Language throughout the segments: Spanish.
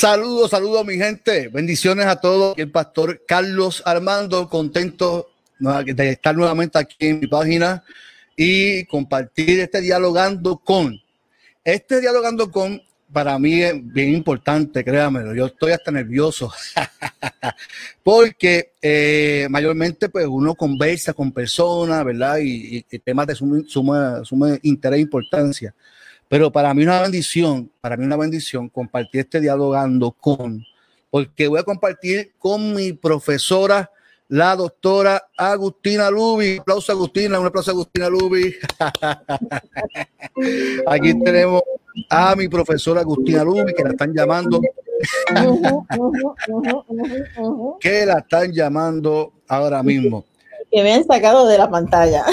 Saludos, saludos mi gente. Bendiciones a todos. El pastor Carlos Armando, contento de estar nuevamente aquí en mi página y compartir este dialogando con. Este dialogando con para mí es bien importante, créanmelo. Yo estoy hasta nervioso porque eh, mayormente pues uno conversa con personas, ¿verdad? Y, temas de suma, suma interés e importancia. Pero para mí una bendición, para mí una bendición compartir este dialogando con, porque voy a compartir con mi profesora, la doctora Agustina Lubi. Aplauso Agustina, un aplauso Agustina Lubi. Aquí tenemos a mi profesora Agustina Lubi, que la están llamando. que la están llamando ahora mismo. Que me han sacado de la pantalla.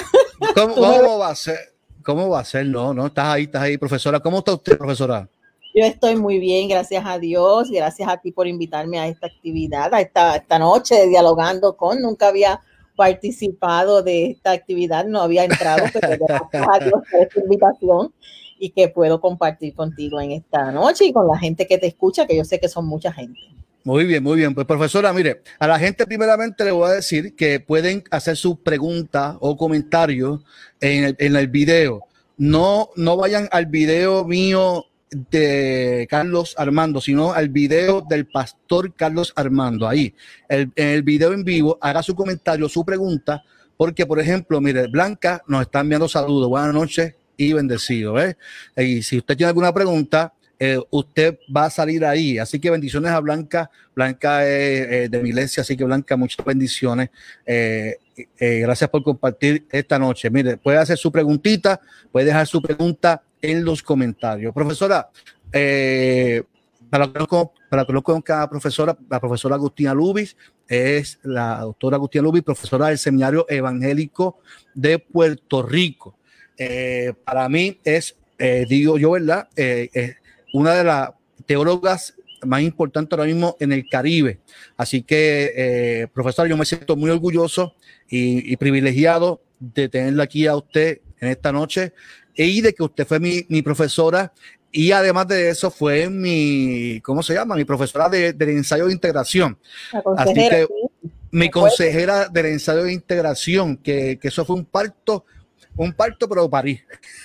cómo va a ser? ¿Cómo va a ser? No, no, estás ahí, estás ahí, profesora. ¿Cómo está usted, profesora? Yo estoy muy bien, gracias a Dios, gracias a ti por invitarme a esta actividad, a esta, esta noche dialogando con. Nunca había participado de esta actividad, no había entrado, pero gracias a Dios por esta invitación y que puedo compartir contigo en esta noche y con la gente que te escucha, que yo sé que son mucha gente. Muy bien, muy bien. Pues profesora, mire, a la gente primeramente le voy a decir que pueden hacer sus preguntas o comentarios en el, en el video. No, no vayan al video mío de Carlos Armando, sino al video del pastor Carlos Armando. Ahí, el, en el video en vivo, haga su comentario, su pregunta, porque, por ejemplo, mire, Blanca nos está enviando saludos. Buenas noches y bendecido. ¿eh? Y si usted tiene alguna pregunta, eh, usted va a salir ahí. Así que bendiciones a Blanca. Blanca es de mi iglesia, así que Blanca, muchas bendiciones. Eh, eh, gracias por compartir esta noche. Mire, puede hacer su preguntita, puede dejar su pregunta en los comentarios. Profesora, para que lo conozca, profesora, la profesora Agustina Lubis es la doctora Agustina Lubis, profesora del Seminario Evangélico de Puerto Rico. para mí es, digo yo, ¿verdad? Una de las teólogas más importantes ahora mismo en el Caribe. Así que, eh, profesor, yo me siento muy orgulloso y, privilegiado de tenerla aquí a usted en esta noche y de que usted fue mi, profesora y además de eso fue mi, ¿cómo se llama? Mi profesora de, del ensayo de integración. Así que mi consejera del ensayo de integración, que, que eso fue un parto un parto, pero París.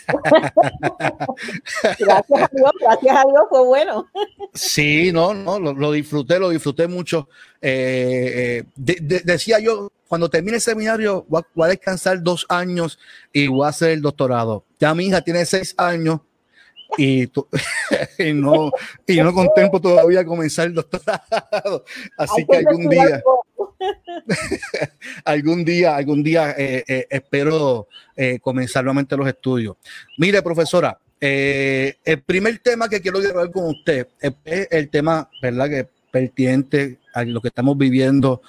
gracias a Dios, gracias a Dios, fue bueno. sí, no, no, lo, disfruté, lo disfruté mucho. Eh, eh, decía yo, cuando termine el seminario, voy a, descansar dos años y voy a hacer el doctorado. Ya mi hija tiene seis años y, no, y no contemplo todavía comenzar el doctorado. Así que algún día. algún día, algún día eh, eh, espero eh, comenzar nuevamente los estudios. Mire, profesora, el primer tema que quiero hablar con usted es, el tema, ¿verdad? Que pertinente a lo que estamos viviendo.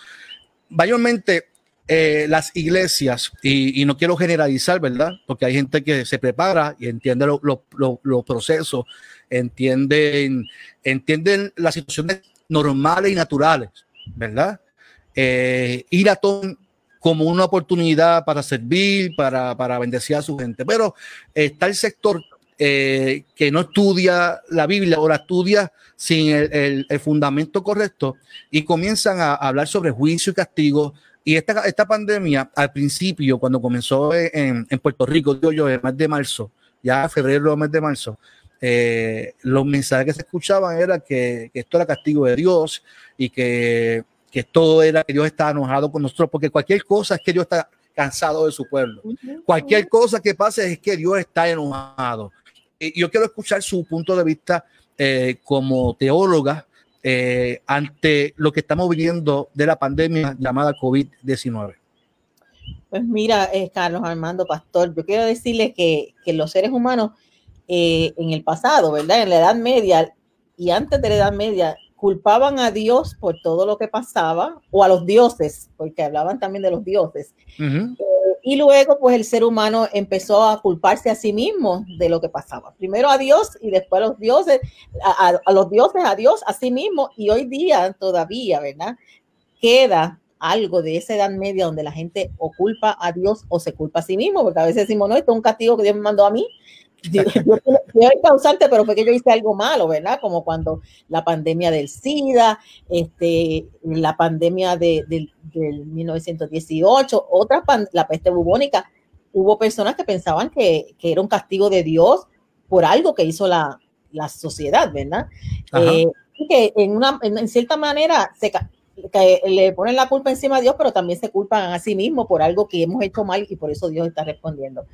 Mayormente, las iglesias, y, no quiero generalizar, ¿verdad? Porque hay gente que se prepara y entiende los procesos, entienden, entienden las situaciones normales y naturales, ¿verdad? Eh, ir a Tom como una oportunidad para servir, para, para bendecir a su gente. Pero está el sector eh, que no estudia la Biblia o la estudia sin el, el, fundamento correcto y comienzan a, hablar sobre juicio y castigo. Y esta, esta pandemia, al principio, cuando comenzó en, en Puerto Rico, digo yo, el mes de marzo, ya febrero, mes de marzo, eh, los mensajes que se escuchaban era que, que, esto era castigo de Dios y que que todo era que Dios estaba enojado con nosotros, porque cualquier cosa es que Dios está cansado de su pueblo. Cualquier cosa que pase es que Dios está enojado. Y yo quiero escuchar su punto de vista eh, como teóloga eh, ante lo que estamos viviendo de la pandemia llamada COVID-19. Pues mira, eh, Carlos Armando Pastor, yo quiero decirle que, que los seres humanos en el pasado, ¿verdad? En la Edad Media y antes de la Edad Media, culpaban a Dios por todo lo que pasaba, o a los dioses, porque hablaban también de los dioses. Eh, y luego, pues el ser humano empezó a culparse a sí mismo de lo que pasaba. Primero a Dios y después a los dioses, a, los dioses, a Dios, a sí mismo. Y hoy día todavía, ¿verdad? Queda algo de esa edad media donde la gente o culpa a Dios o se culpa a sí mismo, porque a veces decimos, no, esto es un castigo que Dios me mandó a mí, yo, el causante, pero fue que yo hice algo malo, ¿verdad? Como cuando la pandemia del SIDA, este, la pandemia de, del 1918, otra la peste bubónica. Hubo personas que pensaban que, que, era un castigo de Dios por algo que hizo la, la sociedad, ¿verdad? Eh, que en, una, en, cierta manera se, que le ponen la culpa encima a Dios, pero también se culpan a sí mismos por algo que hemos hecho mal y por eso Dios está respondiendo.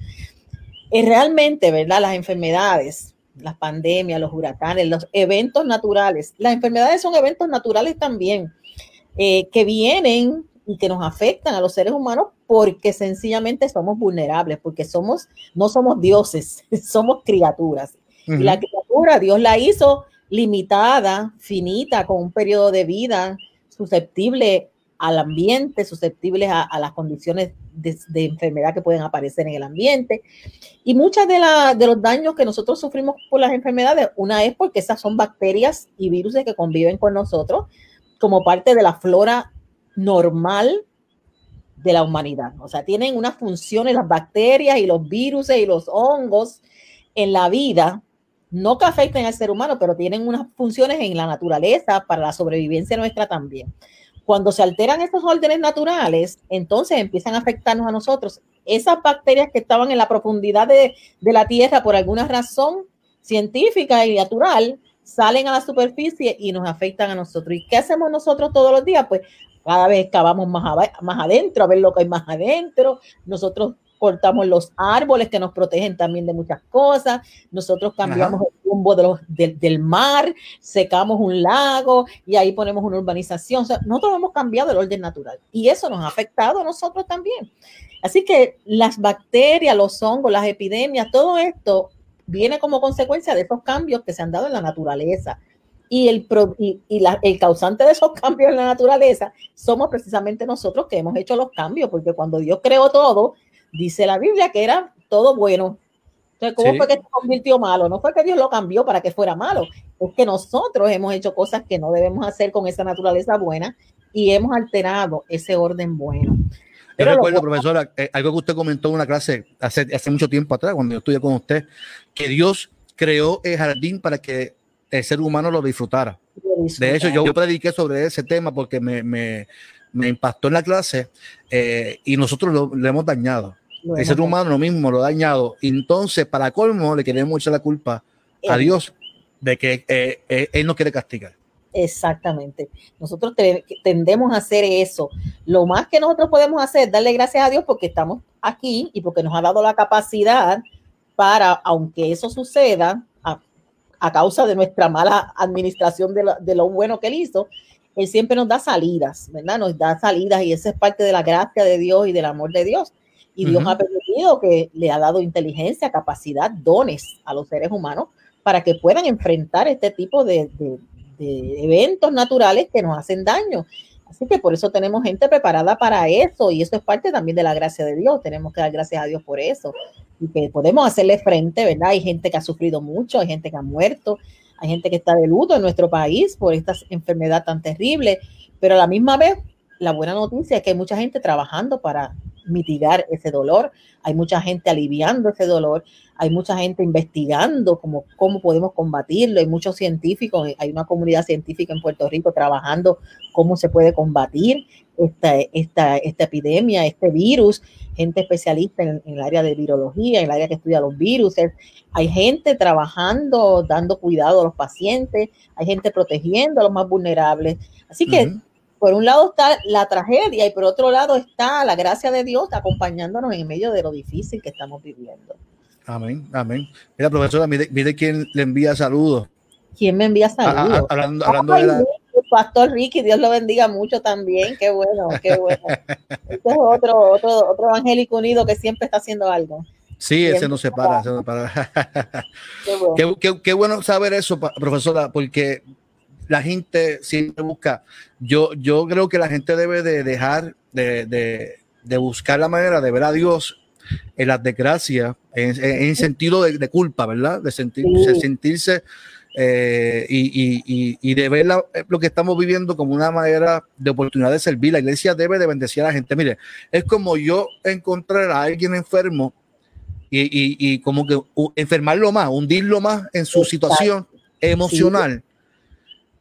Es realmente, ¿verdad? Las enfermedades, las pandemias, los huracanes, los eventos naturales. Las enfermedades son eventos naturales también, eh, que vienen y que nos afectan a los seres humanos porque sencillamente somos vulnerables, porque somos, no somos dioses, somos criaturas. Y la criatura, Dios la hizo limitada, finita, con un periodo de vida susceptible al ambiente, susceptibles a, las condiciones de, enfermedad que pueden aparecer en el ambiente. Y muchas de, de los daños que nosotros sufrimos por las enfermedades, una es porque esas son bacterias y virus que conviven con nosotros como parte de la flora normal de la humanidad. O sea, tienen unas funciones las bacterias y los virus y los hongos en la vida, no que afecten al ser humano, pero tienen unas funciones en la naturaleza para la sobrevivencia nuestra también. Cuando se alteran estos órdenes naturales, entonces empiezan a afectarnos a nosotros. Esas bacterias que estaban en la profundidad de, la Tierra por alguna razón científica y natural, salen a la superficie y nos afectan a nosotros. ¿Y qué hacemos nosotros todos los días? Pues cada vez cavamos más, más adentro, a ver lo que hay más adentro. Nosotros cortamos los árboles que nos protegen también de muchas cosas, nosotros cambiamos el rumbo del mar, secamos un lago y ahí ponemos una urbanización. O sea, nosotros hemos cambiado el orden natural y eso nos ha afectado a nosotros también. Así que las bacterias, los hongos, las epidemias, todo esto viene como consecuencia de esos cambios que se han dado en la naturaleza. Y, el, y, el causante de esos cambios en la naturaleza somos precisamente nosotros que hemos hecho los cambios, porque cuando Dios creó todo, dice la Biblia que era todo bueno. Entonces, ¿cómo fue que se convirtió malo? No fue que Dios lo cambió para que fuera malo, es que nosotros hemos hecho cosas que no debemos hacer con esa naturaleza buena y hemos alterado ese orden bueno. Yo recuerdo, profesora, eh, algo que usted comentó en una clase hace, hace mucho tiempo atrás, cuando yo estudié con usted, que Dios creó el jardín para que el ser humano lo disfrutara. De hecho, yo, prediqué sobre ese tema porque me, me, me impactó en la clase eh, y nosotros lo, hemos dañado. el ser humano lo mismo lo ha dañado. Entonces, para colmo, le queremos echar la culpa a Dios de que eh, eh, Él no quiere castigar. Exactamente. Nosotros tendemos a hacer eso. Lo más que nosotros podemos hacer es darle gracias a Dios porque estamos aquí y porque nos ha dado la capacidad para, aunque eso suceda, a, causa de nuestra mala administración de lo, de lo bueno que Él hizo, él siempre nos da salidas, ¿verdad? Nos da salidas y esa es parte de la gracia de Dios y del amor de Dios. Y Dios ha permitido que le ha dado inteligencia, capacidad, dones a los seres humanos para que puedan enfrentar este tipo de, eventos naturales que nos hacen daño. Así que por eso tenemos gente preparada para eso y eso es parte también de la gracia de Dios. Tenemos que dar gracias a Dios por eso y que podemos hacerle frente, ¿verdad? Hay gente que ha sufrido mucho, hay gente que ha muerto, hay gente que está de luto en nuestro país por esta enfermedad tan terrible, pero a la misma vez, la buena noticia es que hay mucha gente trabajando para mitigar ese dolor, hay mucha gente aliviando ese dolor, hay mucha gente investigando cómo, cómo podemos combatirlo, hay muchos científicos, hay una comunidad científica en Puerto Rico trabajando cómo se puede combatir esta, esta, esta epidemia, este virus, gente especialista en, el área de virología, en el área que estudia los virus, hay gente trabajando, dando cuidado a los pacientes, hay gente protegiendo a los más vulnerables. Así que, por un lado está la tragedia y por otro lado está la gracia de Dios acompañándonos en medio de lo difícil que estamos viviendo. Amén, amén. Mira, profesora, mire, quién le envía saludos. ¿Quién me envía saludos? hablando, hablando de la, Pastor Ricky, Dios lo bendiga mucho también. Qué bueno, qué bueno. Este es otro, otro, otro evangélico unido que siempre está haciendo algo. Sí, ese no se para. Ese no para. Qué, bueno. saber eso, profesora, porque la gente siempre busca. Yo, yo creo que la gente debe de dejar de, buscar la manera de ver a Dios en las desgracias, en, en, sentido de, culpa, ¿verdad? De, sentirse eh, y, de ver eh, lo que estamos viviendo como una manera de oportunidad de servir. La iglesia debe de bendecir a la gente. Mire, es como yo encontrar a alguien enfermo y, como que enfermarlo más, hundirlo más en su situación emocional.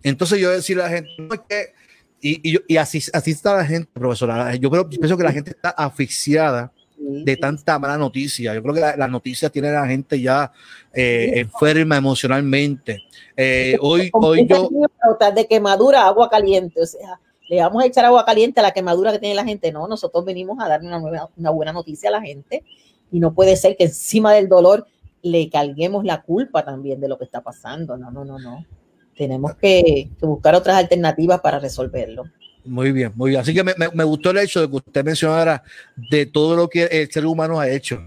Entonces yo decir a la gente, que, y, y, así, así está la gente, profesora. Yo creo, pienso que la gente está asfixiada de tanta mala noticia. Yo creo que la, noticia tiene a la gente ya eh, enferma emocionalmente. Eh, hoy, hoy yo... De quemadura, agua caliente, o sea, le vamos a echar agua caliente a la quemadura que tiene la gente. No, nosotros venimos a dar una, una buena noticia a la gente y no puede ser que encima del dolor le carguemos la culpa también de lo que está pasando. No, no, no, no. Tenemos que, buscar otras alternativas para resolverlo. Muy bien, muy bien. Así que me, gustó el hecho de que usted mencionara de todo lo que el ser humano ha hecho,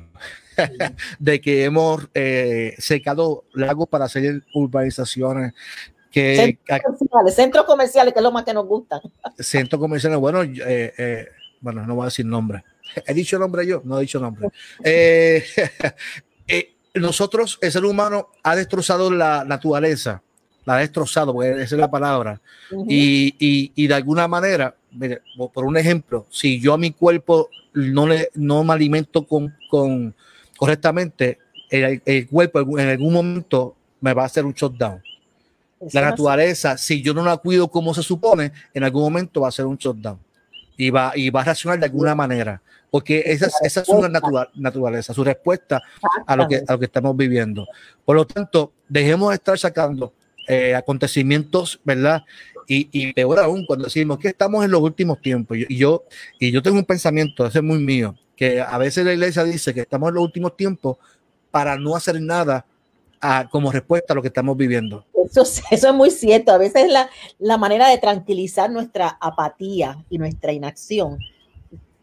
de que hemos eh, secado lagos para hacer urbanizaciones. Que, centros, comerciales, centros comerciales, que es lo más que nos gusta. Centros comerciales, bueno, eh, eh, bueno, no voy a decir nombre. He dicho nombre yo, no he dicho nombre. Eh, eh, nosotros, el ser humano ha destrozado la naturaleza, la ha destrozado, porque esa es la palabra. y, de alguna manera, mire, por un ejemplo, si yo a mi cuerpo no, le, no me alimento con, con correctamente, el, cuerpo en algún momento me va a hacer un shutdown. La naturaleza, si yo no la cuido como se supone, en algún momento va a ser un shutdown y va, y va a reaccionar de alguna manera porque esa, esa es su naturaleza, su respuesta a lo, que, a lo que estamos viviendo. Por lo tanto, dejemos de estar sacando eh, acontecimientos, ¿verdad? Y, y, peor aún cuando decimos que estamos en los últimos tiempos. Y yo, y yo tengo un pensamiento, ese es muy mío, que a veces la iglesia dice que estamos en los últimos tiempos para no hacer nada a, como respuesta a lo que estamos viviendo. Eso, eso es muy cierto. A veces la, la manera de tranquilizar nuestra apatía y nuestra inacción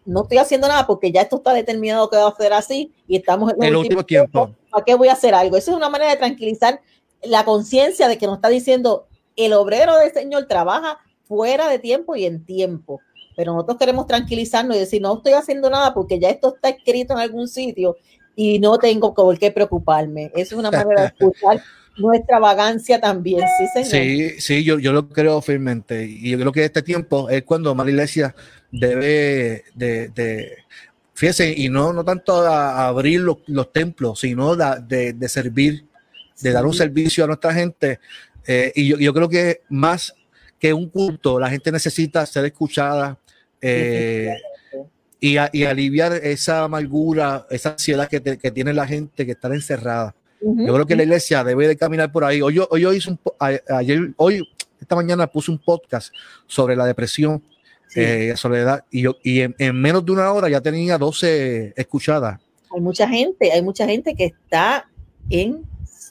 no estoy haciendo nada porque ya esto está determinado que va a ser así y estamos en el último tiempo. ¿Para qué voy a hacer algo? Eso es una manera de tranquilizar la conciencia de que nos está diciendo el obrero del Señor trabaja fuera de tiempo y en tiempo. Pero nosotros queremos tranquilizarnos y decir, no estoy haciendo nada porque ya esto está escrito en algún sitio y no tengo por qué preocuparme. Eso es una manera de escuchar nuestra vagancia también, sí, señor. Sí, sí, yo, yo lo creo firmemente. Y yo creo que este tiempo es cuando más la iglesia debe de, de fíjese, y no, no tanto a, abrir los, los, templos, sino de, de servir, de dar un servicio a nuestra gente. Eh, y yo, yo, creo que más que un culto, la gente necesita ser escuchada eh, y, y, aliviar esa amargura, esa ansiedad que, que, tiene la gente que está encerrada. Yo creo que la iglesia debe de caminar por ahí. Hoy yo, hoy yo hice un, ayer, hoy, esta mañana puse un podcast sobre la depresión eh, Soledad, y, yo, y en, menos de una hora ya tenía 12 escuchadas. Hay mucha gente, hay mucha gente que está en,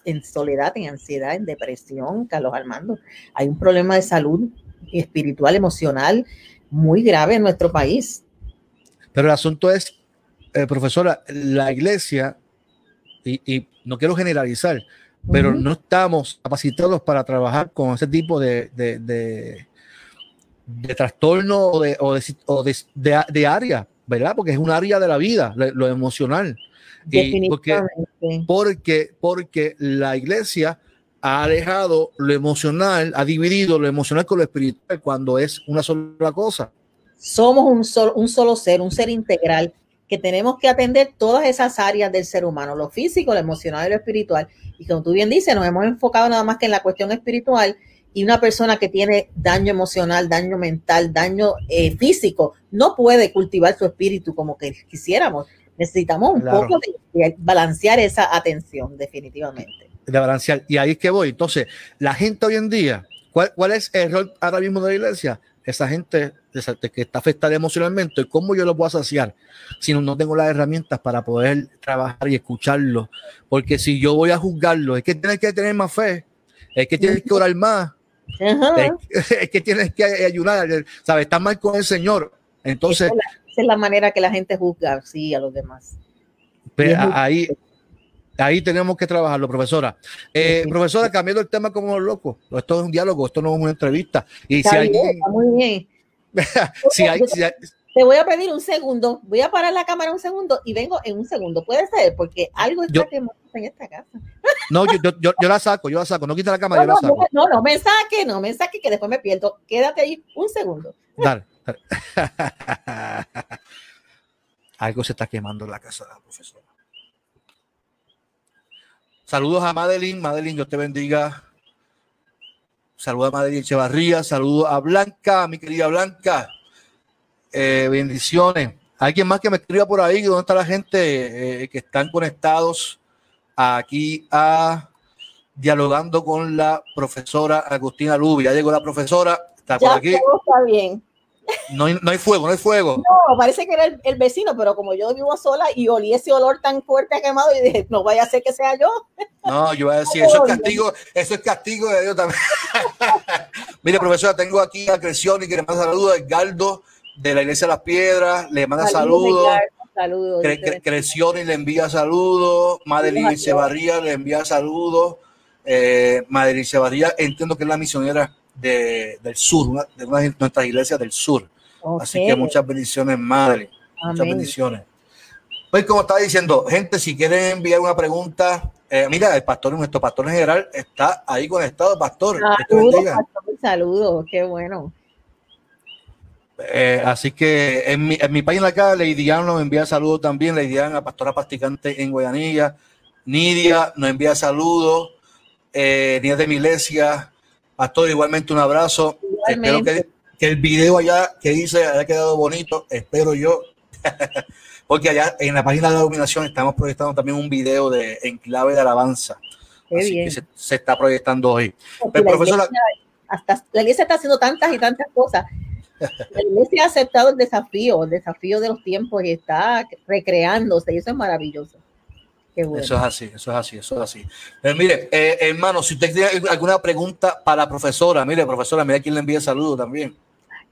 en soledad, en ansiedad, en depresión, Carlos Armando. Hay un problema de salud espiritual, emocional muy grave en nuestro país. Pero el asunto es, eh, profesora, la iglesia, y, no quiero generalizar, pero no estamos capacitados para trabajar con ese tipo de, de trastorno o de, o de, de, área, ¿verdad? Porque es un área de la vida, lo, emocional. Y porque, porque, porque la iglesia ha dejado lo emocional, ha dividido lo emocional con lo espiritual cuando es una sola cosa. Somos un solo, un solo ser, un ser integral que tenemos que atender todas esas áreas del ser humano, lo físico, lo emocional y lo espiritual. Y como tú bien dices, nos hemos enfocado nada más que en la cuestión espiritual y una persona que tiene daño emocional, daño mental, daño eh, físico, no puede cultivar su espíritu como que quisiéramos. Necesitamos un poco de, balancear esa atención, definitivamente. De balancear. Y ahí es que voy. Entonces, la gente hoy en día, ¿cuál, cuál es el rol ahora mismo de la iglesia? Esa gente que está afectada emocionalmente, ¿cómo yo lo puedo saciar si no, no tengo las herramientas para poder trabajar y escucharlo? Porque si yo voy a juzgarlo, es que tienes que tener más fe, es que tienes que orar más, es, que tienes que ayudar, ¿sabes? Está mal con el Señor. Entonces. Esa es la, manera que la gente juzga, sí, a los demás. Pues, ahí, ahí tenemos que trabajarlo, profesora. Eh, profesora, cambiando el tema como loco. Esto es un diálogo, esto no es una entrevista. Y si hay, muy bien. si hay, te voy a pedir un segundo, voy a parar la cámara un segundo y vengo en un segundo. Puede ser, porque algo está quemando en esta casa. No, yo, yo, yo, la saco, yo la saco. No quita la cámara, no, yo la saco. No, no, me saque, no me saque, que después me pierdo. Quédate ahí un segundo. Dale. algo se está quemando en la casa de la profesora. Saludos a Madeline. Madeline, Dios te bendiga. Saludos a Madeline Echevarría. Saludos a Blanca, mi querida Blanca. Eh, bendiciones. Alguien más que me escriba por ahí, ¿dónde está la gente eh, que están conectados aquí a dialogando con la profesora Agustina Lubi? Ya llegó la profesora, está por aquí. está bien. No hay, no hay, fuego, no hay fuego. No, parece que era el, vecino, pero como yo vivo sola y olí ese olor tan fuerte a quemado, y dije, no vaya a ser que sea yo. No, yo voy a decir, eso es castigo, eso es castigo de Dios también. Mire, profesora, tengo aquí a Creción y que le manda saludos a Edgardo de la Iglesia de las Piedras, le manda saludos. Saludos. Creción y le envía saludos. Madeline Echevarría le envía saludos. Eh, Madeline Echevarría, entiendo que es la misionera de, del sur, de una de nuestras iglesias del sur. Así que muchas bendiciones, madre. Muchas bendiciones. Pues como estaba diciendo, gente, si quieren enviar una pregunta, eh, mira, el pastor, nuestro pastor en general, está ahí conectado, pastor. Saludos, pastor, saludos, qué bueno. Eh, así que en mi, en mi página acá, Diana nos envía saludos también, Diana, pastora practicante en Guayanilla, Nidia nos envía saludos, eh, Nidia de mi iglesia, Pastor, igualmente un abrazo. Espero que, el video allá que hice haya quedado bonito. Espero yo. Porque allá en la página de la dominación estamos proyectando también un video de enclave de alabanza. Así que se, está proyectando hoy. Pero, la, iglesia, hasta, la iglesia está haciendo tantas y tantas cosas. La iglesia ha aceptado el desafío, el desafío de los tiempos y está recreándose y eso es maravilloso. Eso es así, eso es así, eso es así. Pero mire, eh, hermano, si usted tiene alguna pregunta para la profesora, mire, profesora, mira quién le envía saludos también.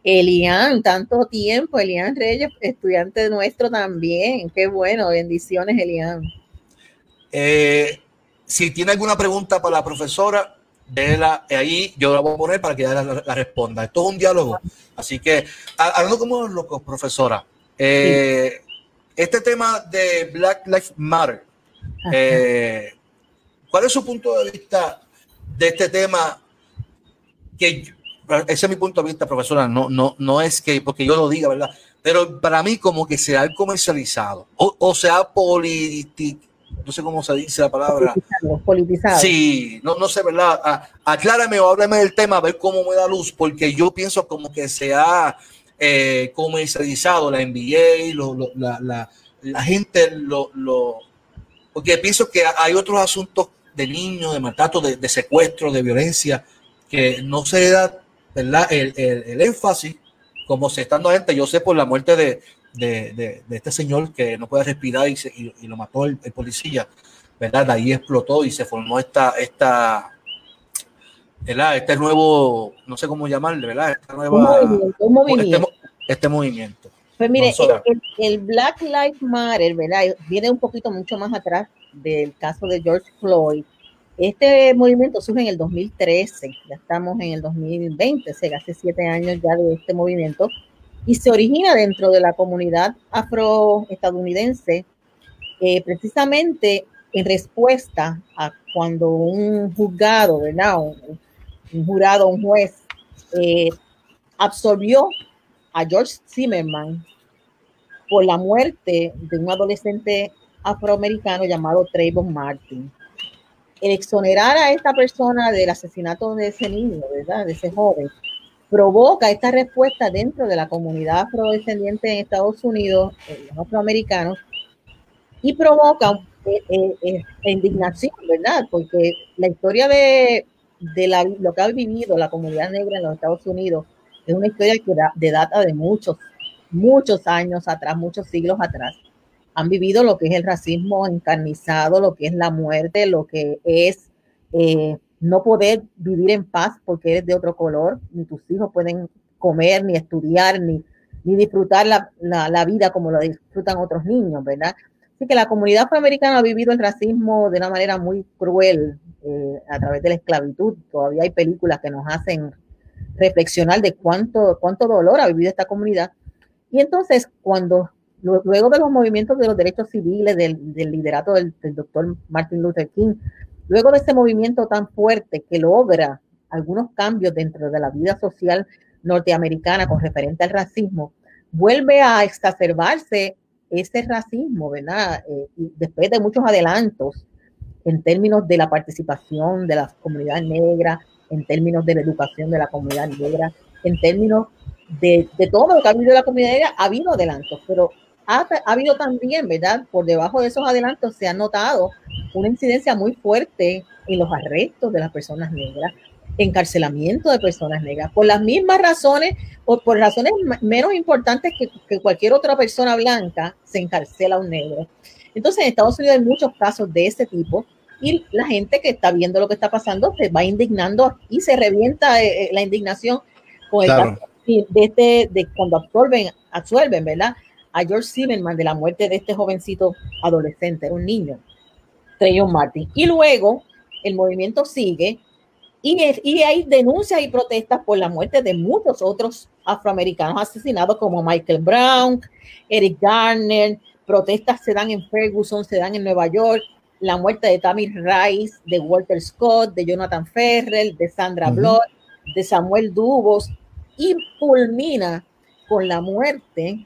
Elian, tanto tiempo, Elian Reyes, estudiante nuestro también. Qué bueno, bendiciones, Elian. Eh, si tiene alguna pregunta para la profesora, déjela ahí, yo la voy a poner para que ella la, responda. Esto es un diálogo. Así que, hablando como locos, profesora, eh, este tema de Black Lives Matter, eh, ¿Cuál es su punto de vista de este tema? Que ese es mi punto de vista, profesora. No, no, no es que porque yo lo diga, ¿verdad? Pero para mí, como que se ha comercializado o, o se ha político no sé cómo se dice la palabra. Politizado. Sí, no, no sé, ¿verdad? A, aclárame o háblame del tema, a ver cómo me da luz, porque yo pienso como que se ha eh, comercializado la NBA, la, la, la, gente lo, lo, porque pienso que hay otros asuntos de niños, de maltrato, de, secuestro, de violencia, que no se da ¿verdad? El, énfasis como se está dando gente. Yo sé por la muerte de, de, este señor que no puede respirar y, y, lo mató el, policía, ¿verdad? De ahí explotó y se formó esta, esta, ¿verdad? Este nuevo, no sé cómo llamarle, ¿verdad? Esta nueva, un movimiento. Este, este movimiento. Pues mire, el, Black Lives Matter, ¿verdad? Viene un poquito mucho más atrás del caso de George Floyd. Este movimiento surge en el 2013, ya estamos en el 2020, se hace siete años ya de este movimiento, y se origina dentro de la comunidad afroestadounidense, eh, precisamente en respuesta a cuando un juzgado, ¿verdad? Un, jurado, un juez, eh, absorbió a George Zimmerman por la muerte de un adolescente afroamericano llamado Trayvon Martin. El exonerar a esta persona del asesinato de ese niño, ¿verdad? De ese joven, provoca esta respuesta dentro de la comunidad afrodescendiente en Estados Unidos, los afroamericanos, y provoca eh, eh, eh, indignación, ¿verdad? Porque la historia de, de lo que ha vivido la comunidad negra en los Estados Unidos es una historia que de data de muchos muchos años atrás, muchos siglos atrás, han vivido lo que es el racismo encarnizado, lo que es la muerte, lo que es eh, no poder vivir en paz porque eres de otro color, ni tus hijos pueden comer, ni estudiar, ni, ni disfrutar la, la, vida como lo disfrutan otros niños, ¿verdad? Así que la comunidad afroamericana ha vivido el racismo de una manera muy cruel eh, a través de la esclavitud. Todavía hay películas que nos hacen reflexionar de cuánto, cuánto dolor ha vivido esta comunidad y entonces, cuando luego de los movimientos de los derechos civiles, del, liderato del, doctor Martin Luther King, luego de ese movimiento tan fuerte que logra algunos cambios dentro de la vida social norteamericana con referente al racismo, vuelve a exacerbarse ese racismo, ¿verdad? Eh, después de muchos adelantos en términos de la participación de la comunidad negra, en términos de la educación de la comunidad negra, en términos de, de todo lo que ha habido en la comunidad negra, ha habido adelantos, pero ha, ha, habido también, ¿verdad? Por debajo de esos adelantos se ha notado una incidencia muy fuerte en los arrestos de las personas negras, encarcelamiento de personas negras, por las mismas razones o por razones menos importantes que, que cualquier otra persona blanca, se encarcela a un negro. Entonces, en Estados Unidos hay muchos casos de ese tipo y la gente que está viendo lo que está pasando se va indignando y se revienta eh, eh la indignación con el Claro. caso de, este, de cuando absorben, absuelven, ¿verdad? A George Zimmerman de la muerte de este jovencito adolescente, un niño, Trayvon Martin. Y luego el movimiento sigue y, es- y hay denuncias y protestas por la muerte de muchos otros afroamericanos asesinados como Michael Brown, Eric Garner, protestas se dan en Ferguson, se dan en Nueva York, la muerte de Tamir Rice, de Walter Scott, de Jonathan Ferrell, de Sandra Ujú. Blood, de Samuel Dubos, y culmina con la muerte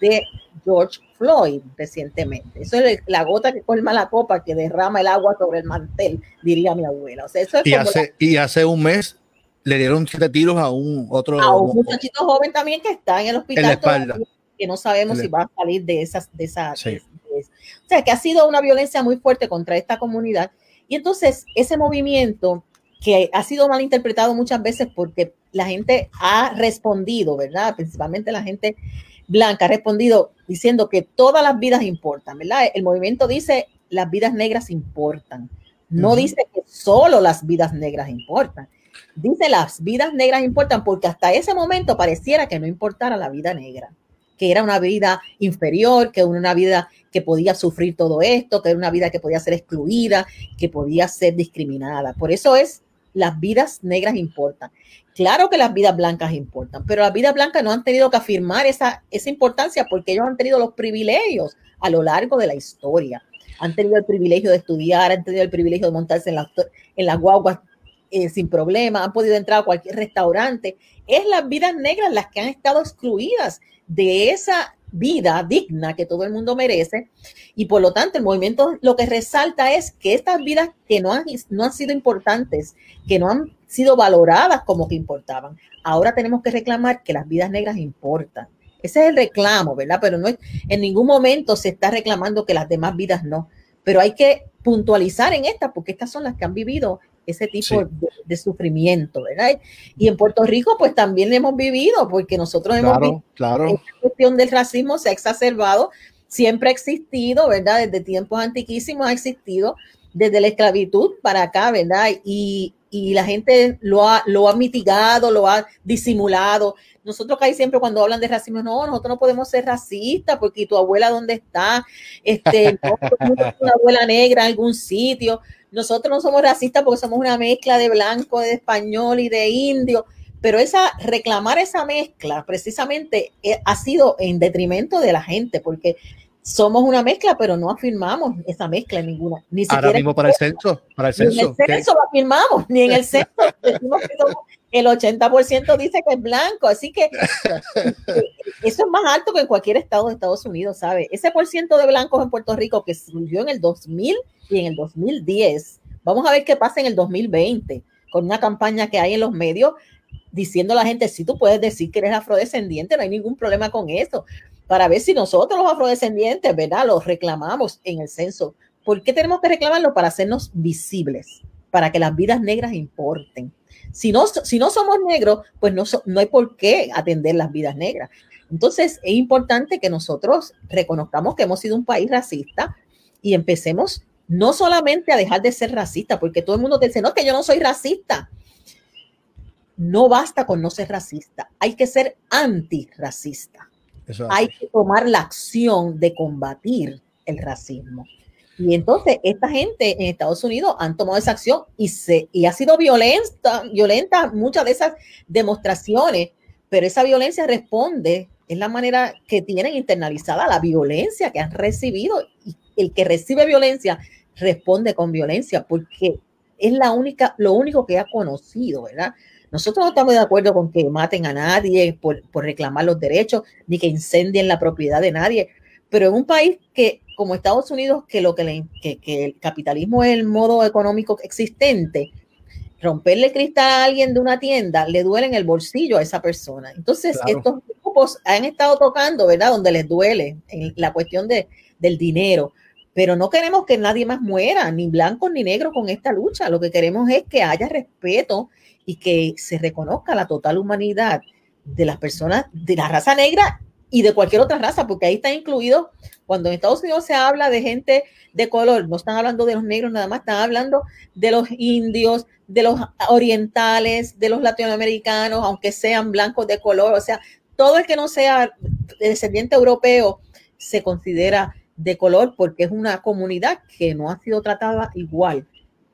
de George Floyd recientemente. Eso es la gota que colma la copa, que derrama el agua sobre el mantel, diría mi abuela. O sea, eso es Y hace, y hace un mes le dieron siete tiros a un otro. a un muchachito joven también que está en el hospital En la espalda. que no sabemos En si la- va a salir de esas de esa Sí. De- o sea que ha sido una violencia muy fuerte contra esta comunidad y entonces ese movimiento que ha sido mal interpretado muchas veces porque la gente ha respondido, ¿verdad? Principalmente la gente blanca ha respondido diciendo que todas las vidas importan, ¿verdad? El movimiento dice las vidas negras importan. No dice que solo las vidas negras importan. Dice las vidas negras importan porque hasta ese momento pareciera que no importara la vida negra, que era una vida inferior, que una vida que podía sufrir todo esto, que era una vida que podía ser excluida, que podía ser discriminada. Por eso es las vidas negras importan. Claro que las vidas blancas importan, pero las vidas blancas no han tenido que afirmar esa, esa importancia porque ellos han tenido los privilegios a lo largo de la historia. Han tenido el privilegio de estudiar, han tenido el privilegio de montarse en las, en las guaguas eh, sin problema, han podido entrar a cualquier restaurante. Es las vidas negras las que han estado excluidas de esa vida digna que todo el mundo merece y por lo tanto el movimiento lo que resalta es que estas vidas que no han, no han sido importantes, que no han sido valoradas como que importaban, ahora tenemos que reclamar que las vidas negras importan. Ese es el reclamo, ¿verdad? Pero no es, en ningún momento se está reclamando que las demás vidas no. Pero hay que puntualizar en estas porque estas son las que han vivido ese tipo Sí. de, de sufrimiento, ¿verdad? Y en Puerto Rico pues también lo hemos vivido porque nosotros hemos visto Claro, esta cuestión del racismo se ha exacerbado, siempre ha existido, ¿verdad? Desde tiempos antiquísimos ha existido, desde la esclavitud para acá, ¿verdad? Y, y la gente lo ha, lo ha mitigado, lo ha disimulado. Nosotros casi siempre cuando hablan de racismo, no, nosotros no podemos ser racistas porque ¿y tu abuela dónde está, este, no, una abuela negra en algún sitio. Nosotros no somos racistas porque somos una mezcla de blanco, de español y de indio pero esa reclamar esa mezcla precisamente eh, ha sido en detrimento de la gente porque somos una mezcla pero no afirmamos esa mezcla en ninguna ni Ahora mismo para el censo, para el ni en censo. el censo lo afirmamos ni en el censo decimos que somos- el 80% dice que es blanco así que eso es más alto que en cualquier estado de Estados Unidos sabe ese por ciento de blancos en Puerto Rico que surgió en el 2000 y en el 2010 vamos a ver qué pasa en el 2020 con una campaña que hay en los medios diciendo a la gente, si tú puedes decir que eres afrodescendiente, no hay ningún problema con eso, para ver si nosotros los afrodescendientes, ¿verdad? Los reclamamos en el censo. ¿Por qué tenemos que reclamarlo? Para hacernos visibles, para que las vidas negras importen. Si no, si no somos negros, pues no, no hay por qué atender las vidas negras. Entonces, es importante que nosotros reconozcamos que hemos sido un país racista y empecemos no solamente a dejar de ser racista, porque todo el mundo te dice, no, que yo no soy racista no basta con no ser racista, hay que ser antirracista. eso Hay que tomar la acción de combatir el racismo. Y entonces esta gente en Estados Unidos han tomado esa acción y, se, y ha sido violenta, violenta muchas de esas demostraciones, pero esa violencia responde, es la manera que tienen internalizada la violencia que han recibido el que recibe violencia responde con violencia porque es la única, lo único que ha conocido, ¿verdad? Nosotros no estamos de acuerdo con que maten a nadie por, por reclamar los derechos, ni que incendien la propiedad de nadie, pero en un país que como Estados Unidos, que lo que, le, que, que el capitalismo es el modo económico existente, romperle cristal a alguien de una tienda le duele en el bolsillo a esa persona. Entonces, estos grupos han estado tocando, ¿verdad? Donde les duele en la cuestión de, del dinero. Pero no queremos que nadie más muera, ni blancos ni negros, con esta lucha. Lo que queremos es que haya respeto y que se reconozca la total humanidad de las personas de la raza negra y de cualquier otra raza, porque ahí está incluido, cuando en Estados Unidos se habla de gente de color, no están hablando de los negros nada más, están hablando de los indios, de los orientales, de los latinoamericanos, aunque sean blancos de color, o sea, todo el que no sea descendiente europeo se considera de color porque es una comunidad que no ha sido tratada igual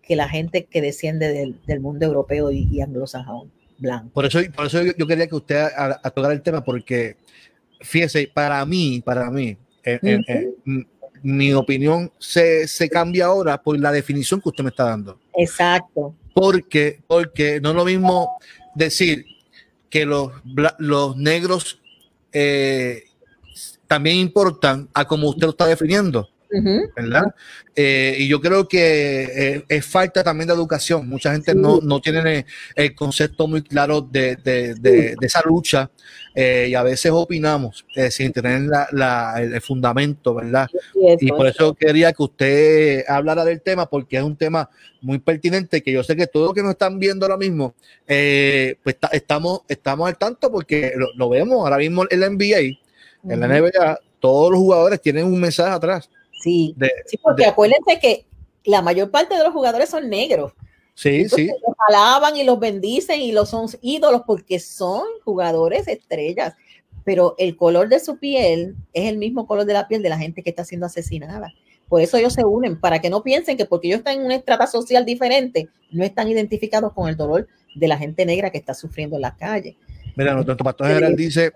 que la gente que desciende del, mundo europeo y, anglosajón blanco. Por eso, por eso yo, quería que usted a, tocar el tema porque fíjese, para mí, para mí, mi opinión se, se, cambia ahora por la definición que usted me está dando. Exacto. Porque, porque no es lo mismo decir que los, los negros eh, también importan a como usted lo está definiendo. ¿verdad? Eh, y yo creo que eh, es falta también de educación. Mucha gente no, no, tiene el, concepto muy claro de, de, de, esa lucha eh, y a veces opinamos sin tener la, el, fundamento, ¿verdad? y por eso quería que usted hablara del tema porque es un tema muy pertinente que yo sé que todos los que nos están viendo ahora mismo, pues estamos, estamos al tanto porque lo, vemos ahora mismo en la NBA, en la NBA, todos los jugadores tienen un mensaje atrás. Sí, sí porque acuérdense que la mayor parte de los jugadores son negros. Sí, sí. Los alaban y los bendicen y los son ídolos porque son jugadores estrellas. Pero el color de su piel es el mismo color de la piel de la gente que está siendo asesinada. Por eso ellos se unen, para que no piensen que porque ellos están en una estrata social diferente, no están identificados con el dolor de la gente negra que está sufriendo en la calle. Mira, nuestro pastor general dice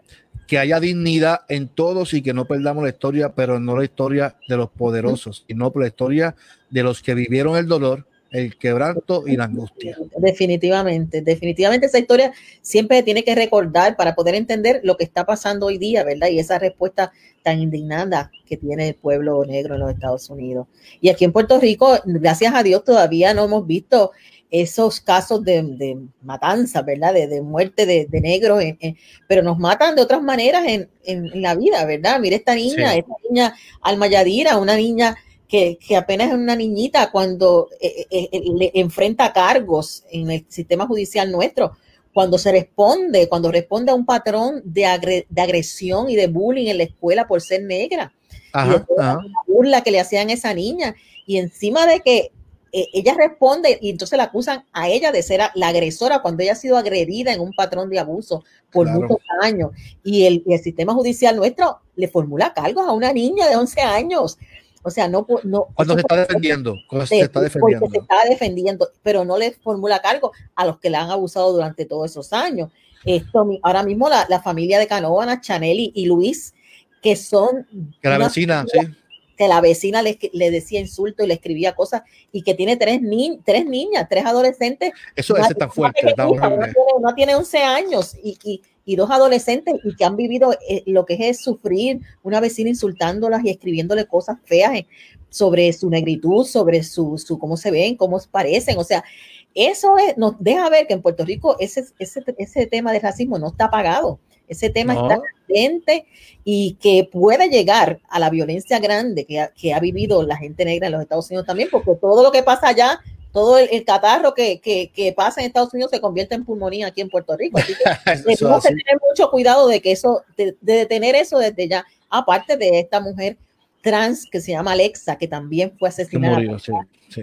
que haya dignidad en todos y que no perdamos la historia, pero no la historia de los poderosos, sino la historia de los que vivieron el dolor, el quebranto y la angustia. Definitivamente, definitivamente esa historia siempre tiene que recordar para poder entender lo que está pasando hoy día, ¿verdad? Y esa respuesta tan indignada que tiene el pueblo negro en los Estados Unidos. Y aquí en Puerto Rico, gracias a Dios, todavía no hemos visto esos casos de, matanza, ¿verdad? De, muerte de, negros, pero nos matan de otras maneras en, la vida, ¿verdad? Mira esta niña, esta niña Almayadira, una niña que, apenas es una niñita cuando eh, eh, eh, le enfrenta cargos en el sistema judicial nuestro, cuando se responde, cuando responde a un patrón de, agresión y de bullying en la escuela por ser negra. Ajá, la burla que le hacían a esa niña. Y encima de que eh, ella responde y entonces la acusan a ella de ser la agresora cuando ella ha sido agredida en un patrón de abuso por muchos años. Y el, sistema judicial nuestro le formula cargos a una niña de 11 años. O sea, no. no cuando se está defendiendo. Cuando se, está defendiendo. Porque se está defendiendo, pero no le formula cargo a los que la han abusado durante todos esos años. Esto, ahora mismo la, la familia de Canóvana, Chanel y, Luis, que son. Que la vecina, sí que la vecina le, le, decía insulto y le escribía cosas y que tiene tres, ni, tres niñas, tres adolescentes. Eso es tan fuerte. no, tiene, 11 años y, y, y, dos adolescentes y que han vivido eh, lo que es, sufrir una vecina insultándolas y escribiéndole cosas feas eh, sobre su negritud, sobre su, su cómo se ven, cómo parecen. O sea, eso es, nos deja ver que en Puerto Rico ese, ese, ese tema de racismo no está apagado ese tema está latente y que puede llegar a la violencia grande que ha, que ha, vivido la gente negra en los Estados Unidos también, porque todo lo que pasa allá, todo el, catarro que, que, que, pasa en Estados Unidos se convierte en pulmonía aquí en Puerto Rico. Así que tenemos que tener mucho cuidado de que eso, de, detener eso desde ya, aparte de esta mujer trans que se llama Alexa, que también fue asesinada,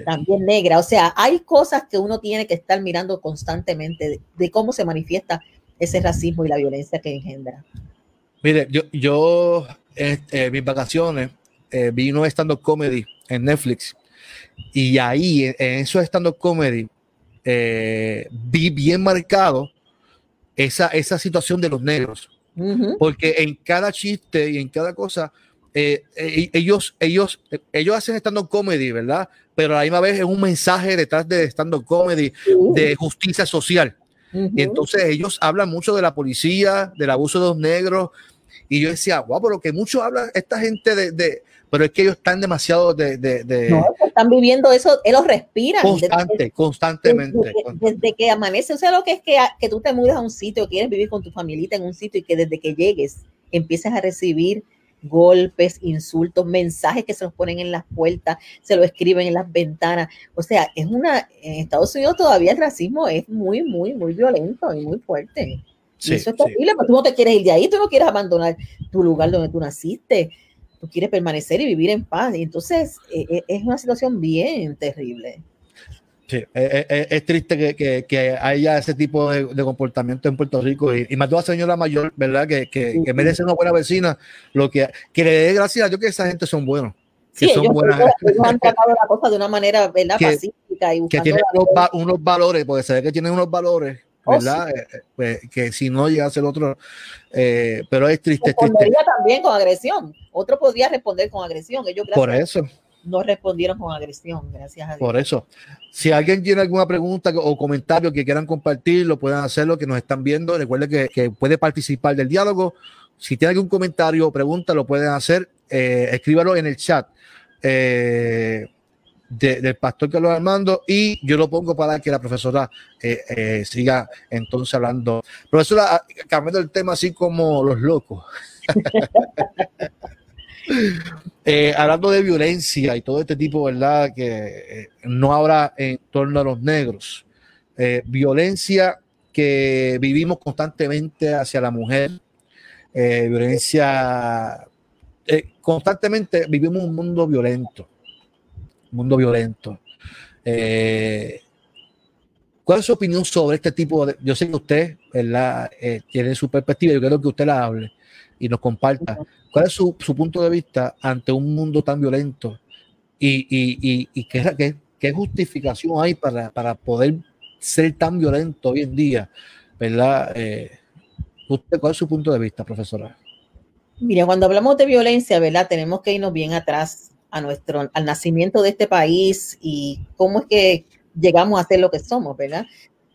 también negra. O sea, hay cosas que uno tiene que estar mirando constantemente de cómo se manifiesta ese racismo y la violencia que engendra. Mire, yo, yo en este, mis vacaciones eh, vi stand-up comedy en Netflix y ahí, en esos stand-up comedy, eh, vi bien marcado esa, esa situación de los negros. Porque en cada chiste y en cada cosa, eh, ellos, ellos, ellos hacen stand-up comedy, ¿verdad? Pero a la misma vez es un mensaje detrás de stand-up comedy de justicia social. Y entonces ellos hablan mucho de la policía, del abuso de los negros. Y yo decía, guau, pero que mucho habla esta gente de, pero es que ellos están demasiado de... de, No, están viviendo eso, ellos respiran. Constante, constantemente. Desde, que amanece, o sea, lo que es que, que tú te mudas a un sitio, quieres vivir con tu familita en un sitio y que desde que llegues empieces a recibir golpes, insultos, mensajes que se los ponen en las puertas, se lo escriben en las ventanas. O sea, es una, en Estados Unidos todavía el racismo es muy, muy, muy violento y muy fuerte. eso es terrible, pero tú no te quieres ir de ahí, tú no quieres abandonar tu lugar donde tú naciste, tú quieres permanecer y vivir en paz. Y entonces e, e, es una situación bien terrible. Sí, es, triste que, haya ese tipo de, comportamiento en Puerto Rico y, más toda señora mayor, ¿verdad? Que, merece una buena vecina, lo que, que le dé gracias a Dios que esa gente son buenos. Sí, son buenas. han tratado la cosa de una manera ¿verdad? pacífica y que tienen unos, valores, porque se ve que tienen unos valores, ¿verdad? Eh, eh, pues, que si no llega a ser otro, eh, pero es triste. Respondería también con agresión. Otro podría responder con agresión. Ellos, Por eso no respondieron con agresión, gracias a Dios. Por eso, si alguien tiene alguna pregunta o comentario que quieran compartir, lo pueden hacerlo, que nos están viendo. Recuerden que, puede participar del diálogo. Si tiene algún comentario o pregunta, lo pueden hacer. Eh, escríbalo en el chat eh, del pastor Carlos Armando y yo lo pongo para que la profesora eh, eh, siga entonces hablando. Profesora, cambiando el tema así como los locos. Eh, hablando de violencia y todo este tipo, ¿verdad? Que eh, no habrá en torno a los negros. Violencia que vivimos constantemente hacia la mujer. violencia. constantemente vivimos un mundo violento. Un mundo violento. ¿Cuál es su opinión sobre este tipo de.? Yo sé que usted ¿verdad? tiene su perspectiva, yo quiero que usted la hable y nos comparta. ¿Cuál es su, punto de vista ante un mundo tan violento? ¿Y, y, y, qué, qué, justificación hay para, poder ser tan violento hoy en día? ¿Verdad? Eh, ¿Cuál es su punto de vista, profesora? Mira, cuando hablamos de violencia, ¿verdad? Tenemos que irnos bien atrás a nuestro, al nacimiento de este país y cómo es que llegamos a ser lo que somos, ¿verdad?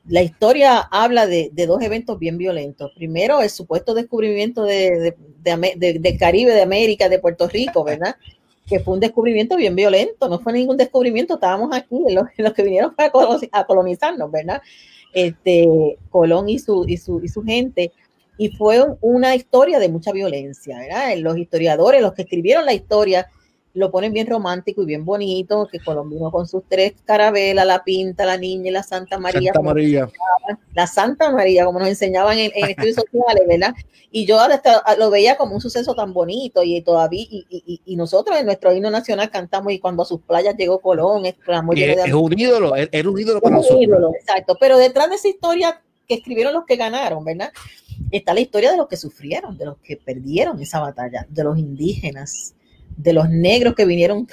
la historia habla de, dos eventos bien violentos. Primero, el supuesto descubrimiento de, del Caribe, de América, de Puerto Rico, ¿verdad? Que fue un descubrimiento bien violento, no fue ningún descubrimiento, estábamos aquí, los, los que vinieron a colonizarnos, ¿verdad? Este, Colón y su, y su, y su gente. Y fue una historia de mucha violencia, ¿verdad? Los historiadores, los que escribieron la historia, lo ponen bien romántico y bien bonito, que Colombino con sus tres carabelas, la pinta, la niña y la Santa María. Santa María. La Santa María, como nos enseñaban en, estudios sociales, ¿verdad? Y yo lo veía como un suceso tan bonito y todavía, y, nosotros en nuestro himno nacional cantamos y cuando a sus playas llegó Colón, exclamó. Es, es un ídolo, era un ídolo para nosotros. Ídolo, exacto, pero detrás de esa historia que escribieron los que ganaron, ¿verdad? Está la historia de los que sufrieron, de los que perdieron esa batalla, de los indígenas, de los negros que vinieron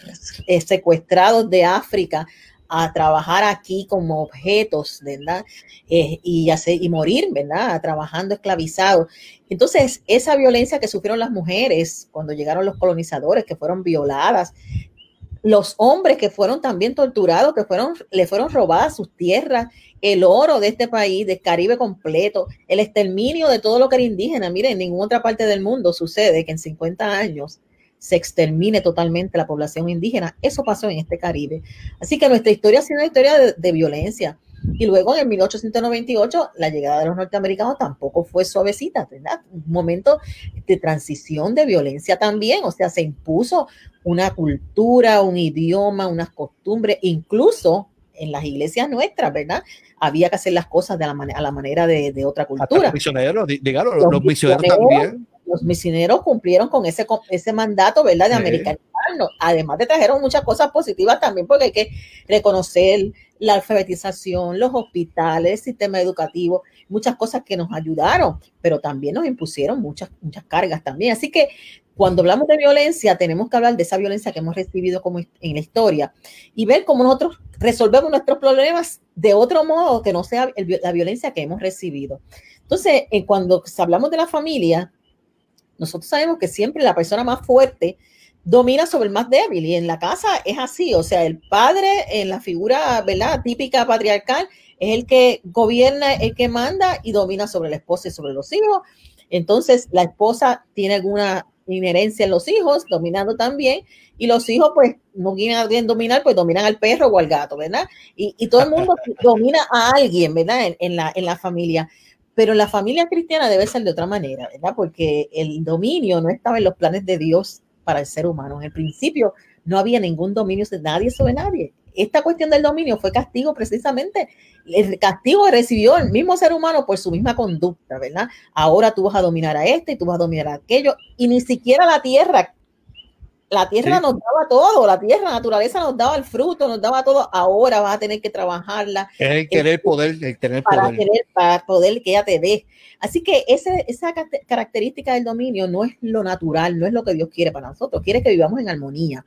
eh, secuestrados de África a trabajar aquí como objetos, ¿verdad? Eh, y, hacer, y morir, ¿verdad? Trabajando esclavizados. Entonces, esa violencia que sufrieron las mujeres cuando llegaron los colonizadores, que fueron violadas, los hombres que fueron también torturados, que fueron, le fueron robadas sus tierras, el oro de este país, del Caribe completo, el exterminio de todo lo que era indígena. Miren, en ninguna otra parte del mundo sucede que en 50 años se extermine totalmente la población indígena. Eso pasó en este Caribe. Así que nuestra historia ha sido una historia de, violencia. Y luego en el 1898 la llegada de los norteamericanos tampoco fue suavecita, ¿verdad? Un momento de transición de violencia también, o sea, se impuso una cultura, un idioma, unas costumbres, incluso en las iglesias nuestras, ¿verdad? Había que hacer las cosas de la a la manera de, otra cultura. los misioneros, los, misioneros también los misioneros cumplieron con ese, ese mandato, ¿verdad? De americanizarnos. Además de trajeron muchas cosas positivas también, porque hay que reconocer la alfabetización, los hospitales, el sistema educativo, muchas cosas que nos ayudaron, pero también nos impusieron muchas, muchas cargas también. Así que cuando hablamos de violencia, tenemos que hablar de esa violencia que hemos recibido como en la historia y ver cómo nosotros resolvemos nuestros problemas de otro modo que no sea la violencia que hemos recibido. Entonces, cuando hablamos de la familia, nosotros sabemos que siempre la persona más fuerte domina sobre el más débil y en la casa es así, o sea, el padre en la figura, ¿verdad? Típica patriarcal es el que gobierna, el que manda y domina sobre la esposa y sobre los hijos. Entonces, la esposa tiene alguna inherencia en los hijos, dominando también, y los hijos pues no quieren a alguien dominar, pues dominan al perro o al gato, ¿verdad? Y, todo el mundo domina a alguien, ¿verdad? En, la, en la familia. Pero la familia cristiana debe ser de otra manera, ¿verdad? Porque el dominio no estaba en los planes de Dios para el ser humano. En el principio no había ningún dominio de nadie sobre nadie. Esta cuestión del dominio fue castigo precisamente. El castigo recibió el mismo ser humano por su misma conducta, ¿verdad? Ahora tú vas a dominar a este y tú vas a dominar a aquello. Y ni siquiera la tierra la tierra nos daba todo, la tierra, la naturaleza nos daba el fruto, nos daba todo. Ahora vas a tener que trabajarla. Es el querer poder, el tener para poder. Querer, para poder que ella te dé. Así que ese, esa característica del dominio no es lo natural, no es lo que Dios quiere para nosotros. Quiere que vivamos en armonía.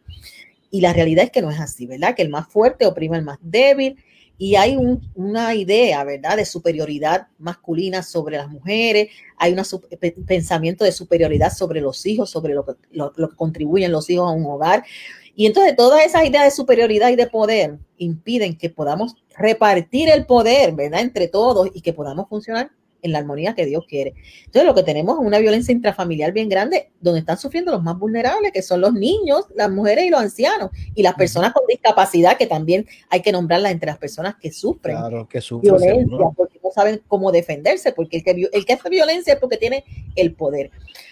Y la realidad es que no es así, ¿verdad? Que el más fuerte oprime al más débil y hay una idea, ¿verdad?, de superioridad masculina sobre las mujeres, hay un pensamiento de superioridad sobre los hijos, sobre lo que, lo, que contribuyen los hijos a un hogar. Y entonces todas esas ideas de superioridad y de poder impiden que podamos repartir el poder, ¿verdad?, entre todos y que podamos funcionar en la armonía que Dios quiere. Entonces, lo que tenemos es una violencia intrafamiliar bien grande, donde están sufriendo los más vulnerables, que son los niños, las mujeres y los ancianos, y las personas con discapacidad, que también hay que nombrarlas entre las personas que sufren, que violencia, porque no saben cómo defenderse, porque el que, el que hace violencia es porque tiene el poder.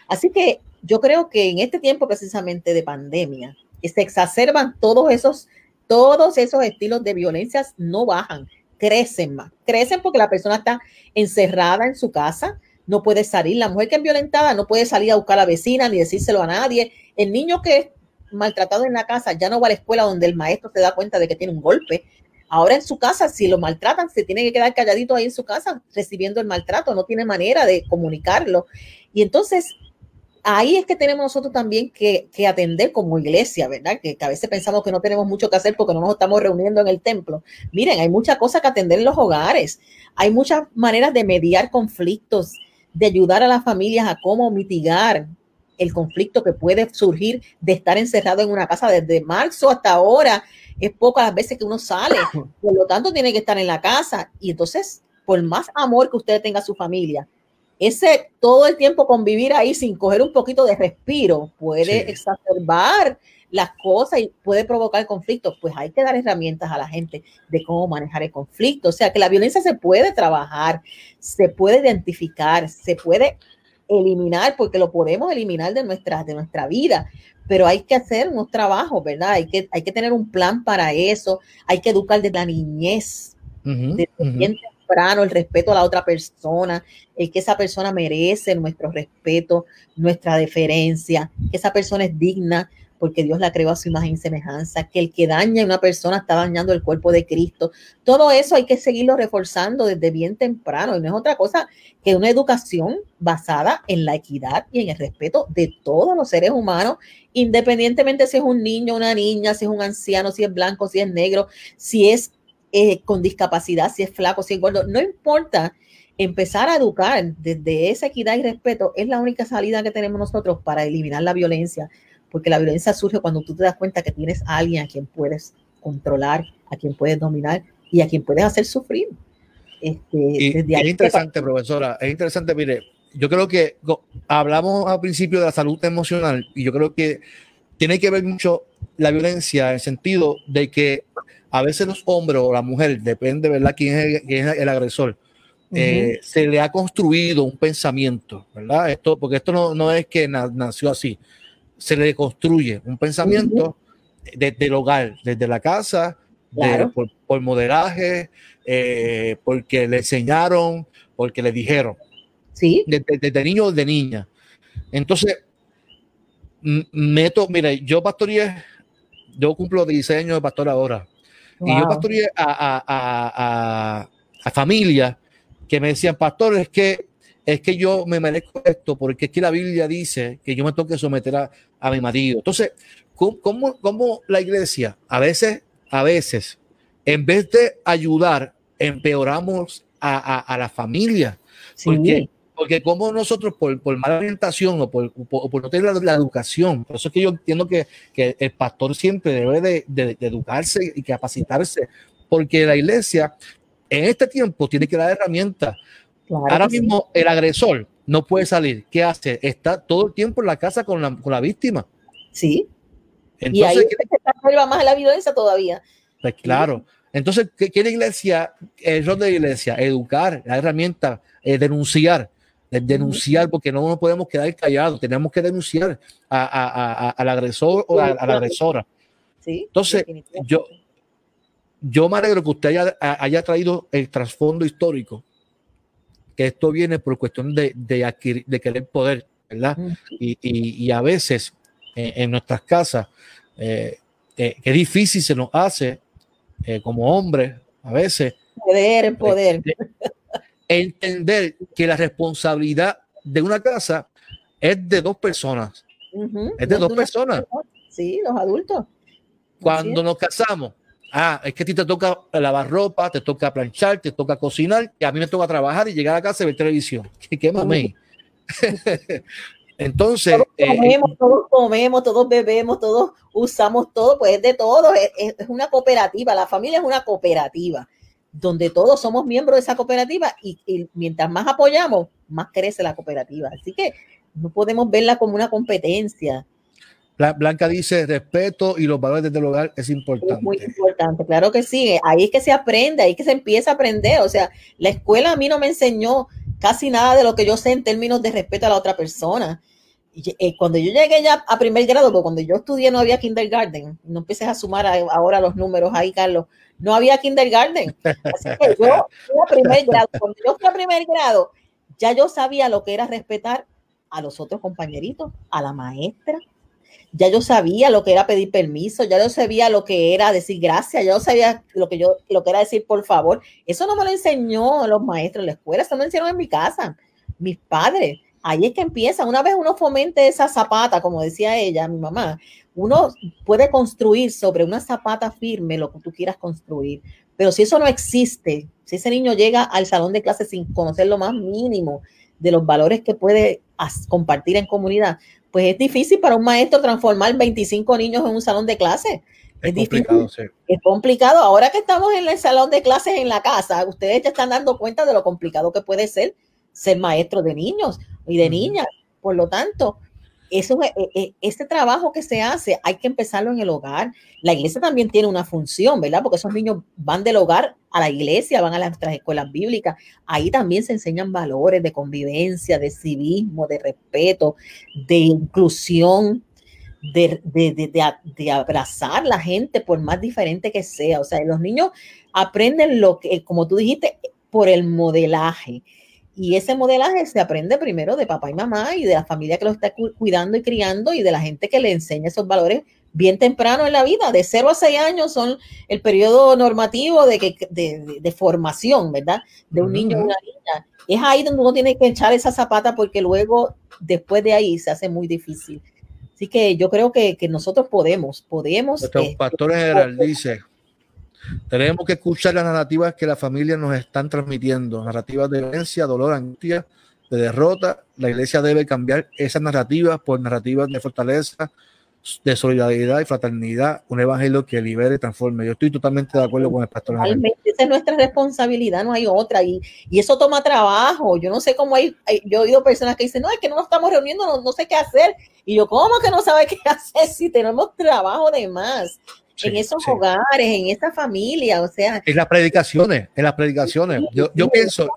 Así que yo creo que en este tiempo precisamente de pandemia, se exacerban todos esos, todos esos estilos de violencias, no bajan crecen más. Crecen porque la persona está encerrada en su casa, no puede salir. La mujer que es violentada no puede salir a buscar a la vecina ni decírselo a nadie. El niño que es maltratado en la casa ya no va a la escuela donde el maestro se da cuenta de que tiene un golpe. Ahora en su casa, si lo maltratan, se tiene que quedar calladito ahí en su casa recibiendo el maltrato, no tiene manera de comunicarlo. Y entonces ahí es que tenemos nosotros también que, atender como iglesia, ¿verdad? Que, a veces pensamos que no tenemos mucho que hacer porque no nos estamos reuniendo en el templo. Miren, hay muchas cosas que atender en los hogares, hay muchas maneras de mediar conflictos, de ayudar a las familias a cómo mitigar el conflicto que puede surgir de estar encerrado en una casa desde marzo hasta ahora. Es pocas las veces que uno sale, por lo tanto tiene que estar en la casa. Y entonces, por más amor que usted tenga a su familia, ese todo el tiempo convivir ahí sin coger un poquito de respiro puede exacerbar las cosas y puede provocar conflictos, pues hay que dar herramientas a la gente de cómo manejar el conflicto. O sea, que la violencia se puede trabajar, se puede identificar, se puede eliminar, porque lo podemos eliminar de nuestra, de nuestra vida, pero hay que hacer unos trabajos, ¿verdad? Hay que, hay que tener un plan para eso, hay que educar desde la niñez, el respeto a la otra persona, el que esa persona merece nuestro respeto, nuestra deferencia, que esa persona es digna porque Dios la creó a su imagen y semejanza, que el que daña a una persona está dañando el cuerpo de Cristo. Todo eso hay que seguirlo reforzando desde bien temprano y no es otra cosa que una educación basada en la equidad y en el respeto de todos los seres humanos, independientemente si es un niño, una niña, si es un anciano, si es blanco, si es negro, si es eh, con discapacidad, si es flaco, si es gordo, no importa. Empezar a educar desde esa equidad y respeto es la única salida que tenemos nosotros para eliminar la violencia, porque la violencia surge cuando tú te das cuenta que tienes a alguien a quien puedes controlar, a quien puedes dominar y a quien puedes hacer sufrir. Este, es interesante, profesora, es interesante, mire, yo creo que hablamos al principio de la salud emocional y yo creo que tiene que ver mucho la violencia en el sentido de que a veces los hombres o la mujer, depende, ¿verdad?, quién es, quién es el agresor, eh, se le ha construido un pensamiento, ¿verdad? Esto, porque esto no, no es que nació así, se le construye un pensamiento desde el hogar, desde la casa, por, modelaje, eh, porque le enseñaron, porque le dijeron. Sí. Desde, desde niño o de niña. Entonces, meto, mire, yo pastoreé, yo cumplo 16 años de pastor ahora. Y yo pastoreé a, a, a, a familias que me decían, pastor, es que, es que yo me merezco esto, porque es que la Biblia dice que yo me tengo que someter a, a mi marido. Entonces, ¿cómo, ¿cómo, la iglesia a veces, a veces, en vez de ayudar, empeoramos a, a, la familia? Porque porque como nosotros por, por mala orientación o por, por, no tener la, educación, por eso es que yo entiendo que, que el pastor siempre debe de, de, educarse y capacitarse, porque la iglesia en este tiempo tiene que dar herramientas. Ahora mismo el agresor no puede salir. ¿Qué hace? Está todo el tiempo en la casa con la, con la víctima. Sí. Entonces, y ahí se va más la violencia todavía. Pues claro. Entonces, ¿qué, quiere la iglesia? El rol de la iglesia, educar, la herramienta, eh, denunciar, denunciar, porque no nos podemos quedar callados, tenemos que denunciar al agresor o a, la agresora. Sí, Entonces, yo, yo me alegro que usted haya, haya traído el trasfondo histórico, que esto viene por cuestión de, de, de querer poder, ¿verdad? y, y, a veces en, nuestras casas, eh, eh, qué difícil se nos hace eh, como hombres, a veces. Poder, poder. Entender que la responsabilidad de una casa es de dos personas. Es de dos personas. Sí, los adultos. Cuando nos casamos, ah, es que a ti te toca lavar ropa, te toca planchar, te toca cocinar, y a mí me toca trabajar y llegar a casa y ver televisión. ¿Qué, mami? Entonces, todos eh, comemos, todos comemos, todos bebemos, todos usamos todo, pues es de todo, es, es, una cooperativa, la familia es una cooperativa, donde todos somos miembros de esa cooperativa y, y, mientras más apoyamos, más crece la cooperativa. Así que no podemos verla como una competencia. Blanca dice, respeto y los valores del hogar es importante. Es muy importante, claro que sí. Ahí es que se aprende, ahí es que se empieza a aprender. O sea, la escuela a mí no me enseñó casi nada de lo que yo sé en términos de respeto a la otra persona. Eh, cuando yo llegué ya a primer grado, porque cuando yo estudié no había kindergarten, no empieces a sumar ahora los números ahí, Carlos, no había kindergarten. Así que yo a primer grado, cuando yo fui a primer grado, ya yo sabía lo que era respetar a los otros compañeritos, a la maestra, ya yo sabía lo que era pedir permiso, ya yo sabía lo que era decir gracias, ya yo sabía lo que yo lo que era decir por favor. Eso no me lo enseñó los maestros en la escuela, eso me lo enseñaron en mi casa, mis padres. Ahí es que empieza. Una vez uno fomente esa zapata, como decía ella, mi mamá, uno puede construir sobre una zapata firme lo que tú quieras construir. Pero si eso no existe, si ese niño llega al salón de clases sin conocer lo más mínimo de los valores que puede compartir en comunidad, pues es difícil para un maestro transformar 25 niños en un salón de clases. Es, complicado, sí. Es complicado. Ahora que estamos en el salón de clases en la casa, ustedes ya están dando cuenta de lo complicado que puede ser ser maestro de niños y de niñas. Por lo tanto, eso, e, e, este trabajo que se hace hay que empezarlo en el hogar. La iglesia también tiene una función, ¿verdad? Porque esos niños van del hogar a la iglesia, van a las escuelas bíblicas. Ahí también se enseñan valores de convivencia, de civismo, de respeto, de inclusión, de, de, de, de, abrazar la gente por más diferente que sea. O sea, los niños aprenden lo que, como tú dijiste, por el modelaje. Y ese modelaje se aprende primero de papá y mamá y de la familia que lo está cuidando y criando y de la gente que le enseña esos valores bien temprano en la vida. De 0 a 6 años son el periodo normativo de, que, de, formación, ¿verdad? De un niño o una niña. Es ahí donde uno tiene que echar esa zapata porque luego, después de ahí, se hace muy difícil. Así que yo creo que, nosotros podemos, podemos. Nuestro eh, pastor dice, tenemos que escuchar las narrativas que las familias nos están transmitiendo, narrativas de violencia, dolor, angustia, de derrota. La iglesia debe cambiar esas narrativas por narrativas de fortaleza, de solidaridad y fraternidad, un evangelio que libere y transforme. Yo estoy totalmente de acuerdo con el pastor. Realmente, esa es nuestra responsabilidad, no hay otra. Y, y eso toma trabajo. Yo no sé cómo hay, yo he oído personas que dicen, no, es que no nos estamos reuniendo, no, no sé qué hacer. Y yo, ¿cómo que no sabe qué hacer si tenemos trabajo de más? En esos hogares, en esa familia, o sea. En las predicaciones, en las predicaciones. yo, yo pienso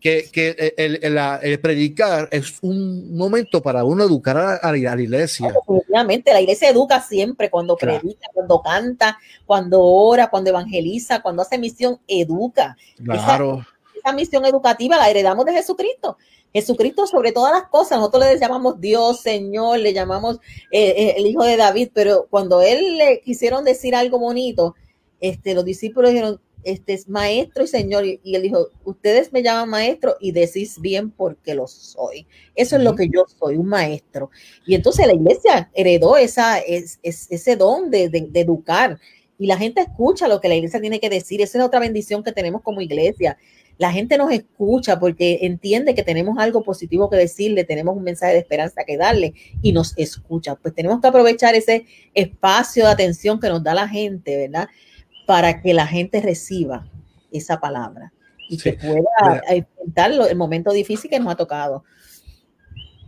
que, que, el, el, predicar es un momento para uno educar a, la, iglesia. Obviamente, la iglesia educa siempre, cuando predica, cuando canta, cuando ora, cuando evangeliza, cuando hace misión, educa. Claro. Esa, misión educativa la heredamos de Jesucristo. Jesucristo sobre todas las cosas, nosotros le llamamos Dios, Señor, le llamamos eh, eh, el Hijo de David, pero cuando él le quisieron decir algo bonito, este, los discípulos dijeron, este es maestro y señor, y, él dijo, ustedes me llaman maestro y decís bien porque lo soy. Eso es lo que yo soy, un maestro. Y entonces la iglesia heredó esa, es, ese don de, de, de, educar y la gente escucha lo que la iglesia tiene que decir. Esa es otra bendición que tenemos como iglesia la gente nos escucha porque entiende que tenemos algo positivo que decirle, tenemos un mensaje de esperanza que darle y nos escucha. Pues tenemos que aprovechar ese espacio de atención que nos da la gente, ¿verdad? Para que la gente reciba esa palabra. y que pueda enfrentar el momento difícil que nos ha tocado.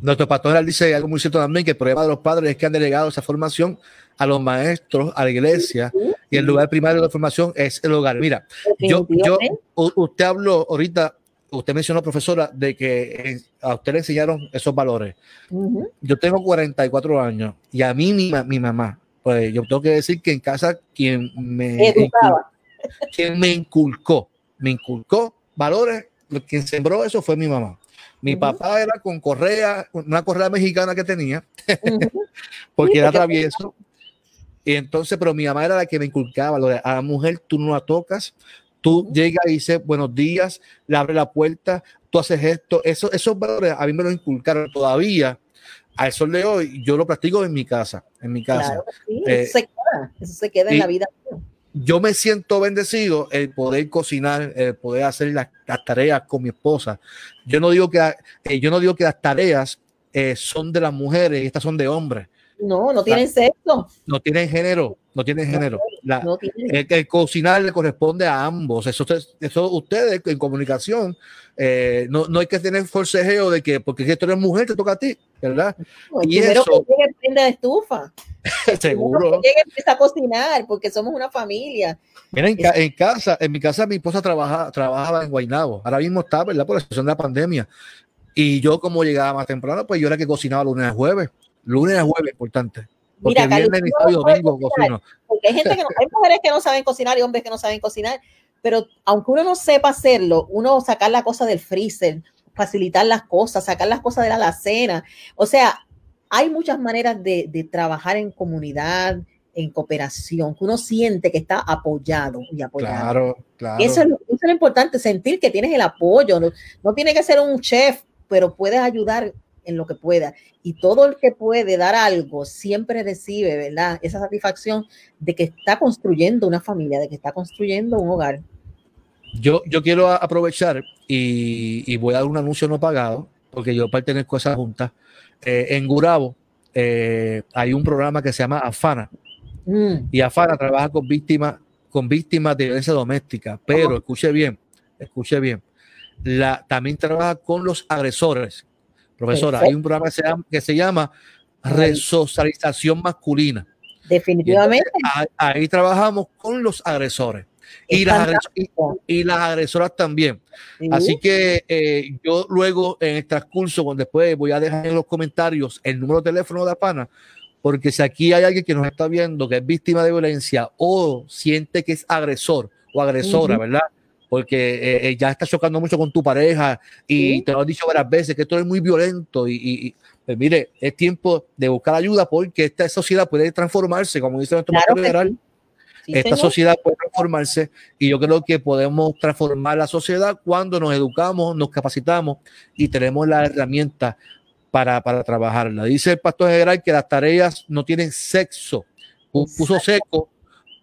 Nuestro pastor dice algo muy cierto también, que el problema de los padres es que han delegado esa formación a los maestros, a la iglesia, y el lugar primario de la formación es el hogar. Mira, yo, yo, usted habló ahorita, usted mencionó, profesora, de que a usted le enseñaron esos valores. Yo tengo 44 años y a mí mi, mi mamá, pues yo tengo que decir que en casa quien me, inculcó, quien me inculcó, me inculcó valores, quien sembró eso fue mi mamá. Mi papá era con correa, una correa mexicana que tenía, porque era travieso. Y entonces, pero mi mamá era la que me inculcaba, lo de, a la mujer tú no la tocas, tú llegas y dices buenos días, le abre la puerta, tú haces esto, eso, esos valores a mí me lo inculcaron todavía. A sol de hoy yo lo practico en mi casa, en mi casa. Eh, eso se queda, eso se queda en la vida yo me siento bendecido el poder cocinar, el poder hacer las, tareas con mi esposa. Yo no digo que, eh, yo no digo que las tareas eh, son de las mujeres y estas son de hombres. No, no tienen sexo. No tienen género, no tienen género. El, cocinar le corresponde a ambos. Eso, eso ustedes en comunicación, eh, no, no hay que tener forcejeo de que porque tú eres mujer, te toca a ti, ¿verdad? y eso, que llegue prenda de estufa. Seguro. Que llegue empieza a cocinar porque somos una familia. Mira, en, casa, en mi casa mi esposa trabaja, trabajaba en Guaynabo. Ahora mismo está, ¿verdad? Por la situación de la pandemia. Y yo como llegaba más temprano, pues yo era que cocinaba lunes a jueves. Lunes a jueves, importante. Porque Mira, viernes y domingo cocino. Porque hay gente que no, hay mujeres que no saben cocinar y hombres que no saben cocinar. Pero aunque uno no sepa hacerlo, uno sacar la cosa del freezer, facilitar las cosas, sacar las cosas de la alacena. O sea, hay muchas maneras de, de trabajar en comunidad, en cooperación, que uno siente que está apoyado y apoyado. Claro, claro. Eso es, lo, eso es lo importante, sentir que tienes el apoyo. No, no tiene que ser un chef, pero puedes ayudar en lo que pueda. Y todo el que puede dar algo siempre recibe, ¿verdad? Esa satisfacción de que está construyendo una familia, de que está construyendo un hogar. Yo, yo quiero aprovechar y, voy a dar un anuncio no pagado, porque yo pertenezco a esa junta. Eh, en Gurabo eh, hay un programa que se llama AFANA. Mm. Y AFANA trabaja con víctimas, con víctimas de violencia doméstica. Pero escuche bien, escuche bien. La, también trabaja con los agresores Profesora, hay un programa que se llama, Resocialización Masculina. Definitivamente. ahí, trabajamos con los agresores. Y las, y, las, agresoras también. Así que eh, yo luego en el transcurso, después voy a dejar en los comentarios el número de teléfono de APANA, porque si aquí hay alguien que nos está viendo que es víctima de violencia o siente que es agresor o agresora, ¿verdad? Porque eh, eh, ya estás chocando mucho con tu pareja y te lo han dicho varias veces que esto es muy violento y, pues mire, es tiempo de buscar ayuda porque esta sociedad puede transformarse, como dice nuestro claro general. esta sociedad puede transformarse y yo creo que podemos transformar la sociedad cuando nos educamos, nos capacitamos y tenemos la herramienta para, para trabajarla. Dice el pastor general que las tareas no tienen sexo. Puso seco,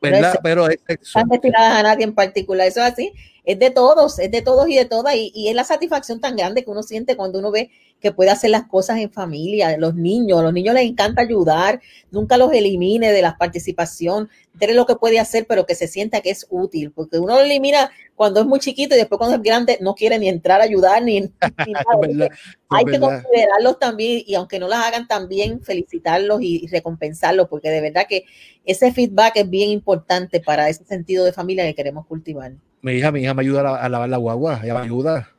¿verdad? Pero es sexo. Están destinadas a nadie en particular. Eso es así es de todos, es de todos y de todas, y, es la satisfacción tan grande que uno siente cuando uno ve que puede hacer las cosas en familia, los niños, a los niños les encanta ayudar, nunca los elimine de la participación, de lo que puede hacer, pero que se sienta que es útil, porque uno lo elimina cuando es muy chiquito y después cuando es grande no quiere ni entrar a ayudar ni, nada. Hay que considerarlos también y aunque no las hagan también, felicitarlos y recompensarlos, porque de verdad que ese feedback es bien importante para ese sentido de familia que queremos cultivar mi hija, mi hija me ayuda a, lavar la guagua, ella me ayuda.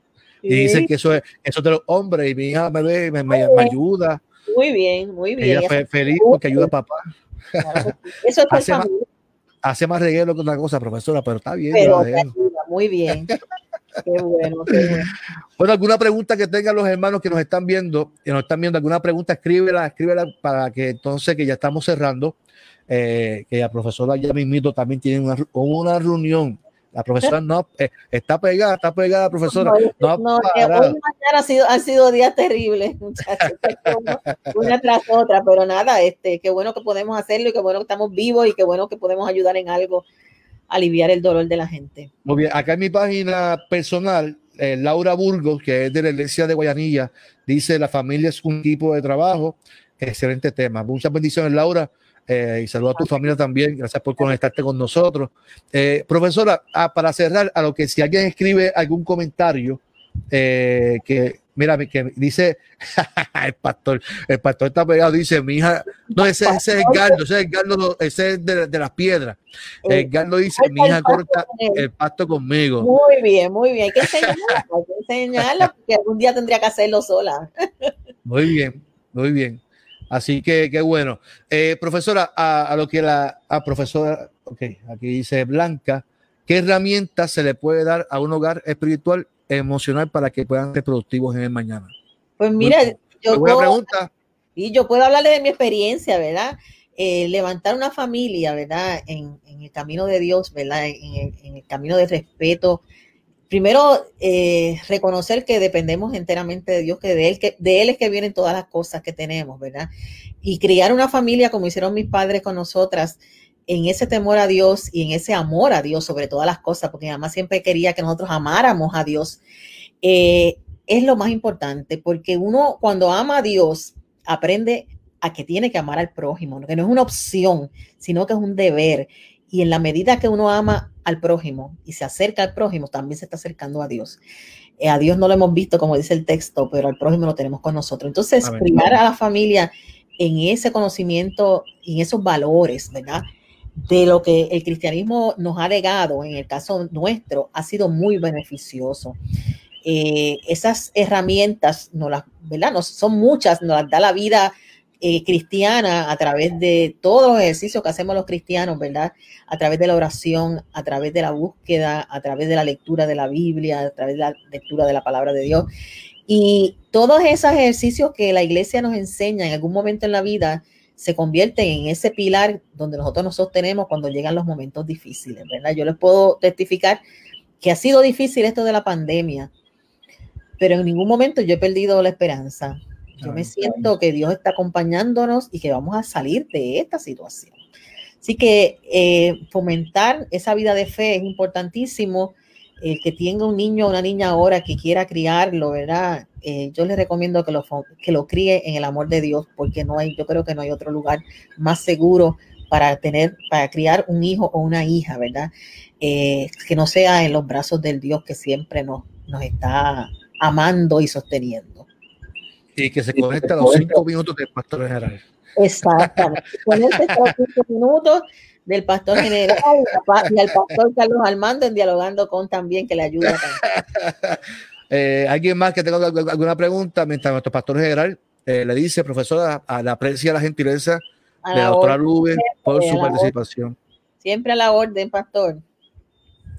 Y dicen que eso es, eso de los hombres, y mi hija me ve, me, me, ayuda. Muy bien, muy bien. Ella feliz porque ayuda a papá. Eso es hace, más, hace más reguero que otra cosa, profesora, pero está bien. Pero ayuda, muy bien. Qué bueno, qué bueno. Bueno, alguna pregunta que tengan los hermanos que nos están viendo, que nos están viendo, alguna pregunta, escríbela, escríbela para que entonces que ya estamos cerrando, eh, que la profesora ya mismito también tiene una, una reunión la profesora no eh, está pegada, está pegada, profesora. No, no, hoy mañana ha sido, han sido días terribles, muchachos, una tras otra, pero nada, este, qué bueno que podemos hacerlo y qué bueno que estamos vivos y qué bueno que podemos ayudar en algo a aliviar el dolor de la gente. Muy bien, acá en mi página personal, eh, Laura Burgos, que es de la iglesia de Guayanilla, dice la familia es un equipo de trabajo. Excelente tema. Muchas bendiciones, Laura. Y saludo a tu familia también. Gracias por conectarte con nosotros. profesora, ah, para cerrar, a lo que si alguien escribe algún comentario que Mira, que dice el pastor, el pastor está pegado, dice, mi hija, no, ese, ese es el Gardo, ese es el Gardo, ese es de, de las piedras. El eh, Gardo dice, mi hija corta el pasto conmigo. Muy bien, muy bien, hay que enseñarla, hay que enseñarla, porque algún día tendría que hacerlo sola. Muy bien, muy bien. Así que qué bueno. Eh, profesora, a, a, lo que la a profesora, ok, aquí dice Blanca, ¿qué herramientas se le puede dar a un hogar espiritual emocional para que puedan ser productivos en el mañana? Pues mira, yo puedo, pregunta. Y yo puedo hablarle de mi experiencia, ¿verdad? Eh, levantar una familia, ¿verdad? En, el camino de Dios, ¿verdad? En el, camino de respeto. Primero, eh, reconocer que dependemos enteramente de Dios, que de, él, que de Él es que vienen todas las cosas que tenemos, ¿verdad? Y criar una familia como hicieron mis padres con nosotras, en ese temor a Dios y en ese amor a Dios sobre todas las cosas, porque mi mamá siempre quería que nosotros amáramos a Dios, eh, es lo más importante, porque uno cuando ama a Dios aprende a que tiene que amar al prójimo, que no es una opción, sino que es un deber. Y en la medida que uno ama al prójimo y se acerca al prójimo, también se está acercando a Dios. Eh, a Dios no lo hemos visto, como dice el texto, pero al prójimo lo tenemos con nosotros. Entonces, primar a la familia en ese conocimiento y en esos valores, ¿verdad? de lo que el cristianismo nos ha legado, en el caso nuestro, ha sido muy beneficioso. Eh, esas herramientas, no las, ¿verdad? No, son muchas, nos las da la vida eh, cristiana a través de todos los ejercicios que hacemos los cristianos, ¿verdad? A través de la oración, a través de la búsqueda, a través de la lectura de la Biblia, a través de la lectura de la palabra de Dios. Y todos esos ejercicios que la iglesia nos enseña en algún momento en la vida, se convierte en ese pilar donde nosotros nos sostenemos cuando llegan los momentos difíciles, ¿verdad? Yo les puedo testificar que ha sido difícil esto de la pandemia, pero en ningún momento yo he perdido la esperanza. Yo me siento que Dios está acompañándonos y que vamos a salir de esta situación. Así que eh, fomentar esa vida de fe es importantísimo el que tenga un niño o una niña ahora que quiera criarlo, ¿verdad? Eh, yo les recomiendo que lo, que lo críe en el amor de Dios, porque no hay, yo creo que no hay otro lugar más seguro para tener, para criar un hijo o una hija, ¿verdad? Eh, que no sea en los brazos del Dios que siempre nos, nos está amando y sosteniendo. Y que se conecte a los cinco minutos del pastor general. Exactamente. Conecte a los cinco minutos del pastor general y al pastor Carlos Armando en dialogando con también que le ayuda. eh, ¿Alguien más que tenga alguna pregunta? Mientras nuestro pastor general eh, le dice, profesora, a la aprecia la gentileza de la doctora Lube por su participación. Siempre a la orden, pastor.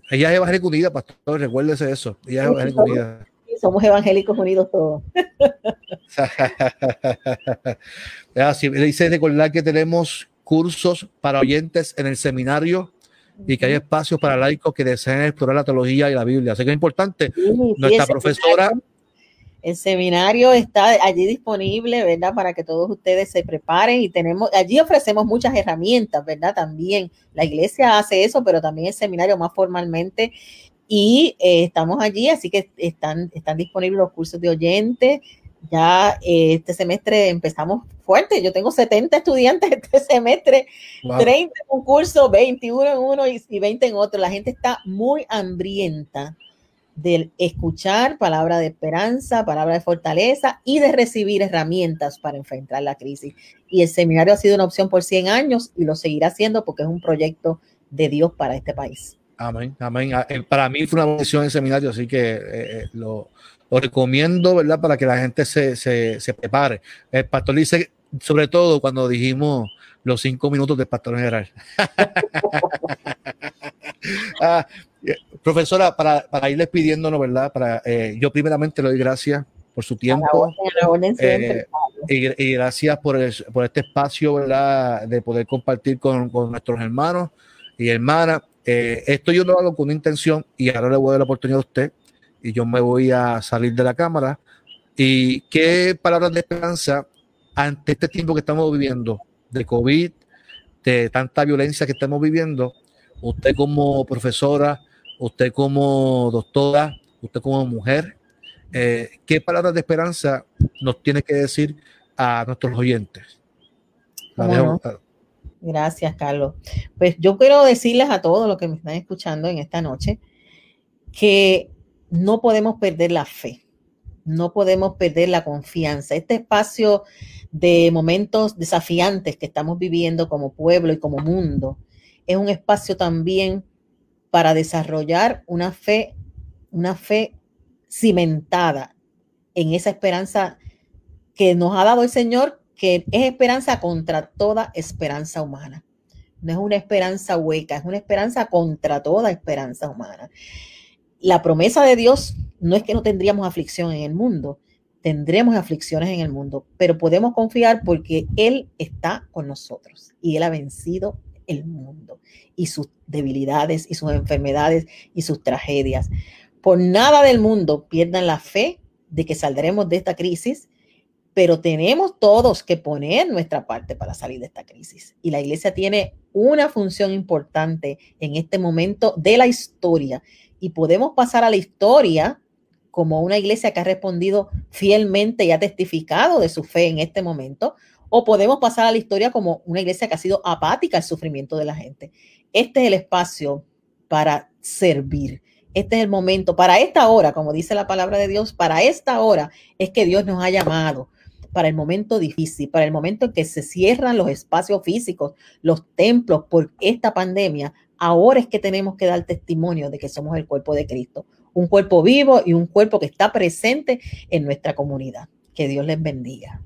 Ella es evangélica unida, pastor, recuérdese eso. Ella es evangélica unida. Somos evangélicos unidos todos. Así, dice recordar que tenemos cursos para oyentes en el seminario y que hay espacios para laicos que deseen explorar la teología y la Biblia. Así que es importante. Nuestra profesora. el seminario está allí disponible, ¿verdad? Para que todos ustedes se preparen y tenemos, allí ofrecemos muchas herramientas, ¿verdad? También la iglesia hace eso, pero también el seminario más formalmente. Y eh, estamos allí, así que están, están disponibles los cursos de oyentes, ya eh, este semestre empezamos fuerte. Yo tengo 70 estudiantes este semestre, 30 en un curso, 21 en uno y, 20 en otro. La gente está muy hambrienta de escuchar palabra de esperanza, palabra de fortaleza y de recibir herramientas para enfrentar la crisis. Y el seminario ha sido una opción por 100 años y lo seguirá siendo porque es un proyecto de Dios para este país. Amén, amén. Ah, eh, para mí fue una bendición el seminario, así que eh, lo, lo recomiendo, ¿verdad? Para que la gente se, se, se prepare. El pastor dice, sobre todo cuando dijimos los cinco minutos del pastor general. ah, eh, profesora, para, para irles pidiéndonos, ¿verdad? Para, eh, yo primeramente le doy gracias por su tiempo. Eh, y, y, gracias por, el, por este espacio, ¿verdad? De poder compartir con, con nuestros hermanos y hermanas. Esto yo lo hago con una intención y ahora le voy a dar la oportunidad a usted y yo me voy a salir de la cámara. ¿Y qué palabras de esperanza ante este tiempo que estamos viviendo de COVID, de tanta violencia que estamos viviendo? Usted como profesora, usted como doctora, usted como mujer, eh, ¿qué palabras de esperanza nos tiene que decir a nuestros oyentes? Gracias, Carlos. Pues yo quiero decirles a todos los que me están escuchando en esta noche que no podemos perder la fe, no podemos perder la confianza. Este espacio de momentos desafiantes que estamos viviendo como pueblo y como mundo es un espacio también para desarrollar una fe, una fe cimentada en esa esperanza que nos ha dado el Señor, que es esperanza contra toda esperanza humana. No es una esperanza hueca, es una esperanza contra toda esperanza humana. La promesa de Dios no es que no tendríamos aflicción en el mundo, tendremos aflicciones en el mundo, pero podemos confiar porque Él está con nosotros y Él ha vencido el mundo y sus debilidades y sus enfermedades y sus tragedias. Por nada del mundo pierdan la fe de que saldremos de esta crisis, pero tenemos todos que poner nuestra parte para salir de esta crisis. Y la iglesia tiene una función importante en este momento de la historia y podemos pasar a la historia como una iglesia que ha respondido fielmente y ha testificado de su fe en este momento, o podemos pasar a la historia como una iglesia que ha sido apática al sufrimiento de la gente. Este es el espacio para servir. Este es el momento, para esta hora, como dice la palabra de Dios, para esta hora es que Dios nos ha llamado, para el momento difícil, para el momento en que se cierran los espacios físicos, los templos por esta pandemia. Ahora es que tenemos que dar testimonio de que somos el cuerpo de Cristo, un cuerpo vivo y un cuerpo que está presente en nuestra comunidad. Que Dios les bendiga.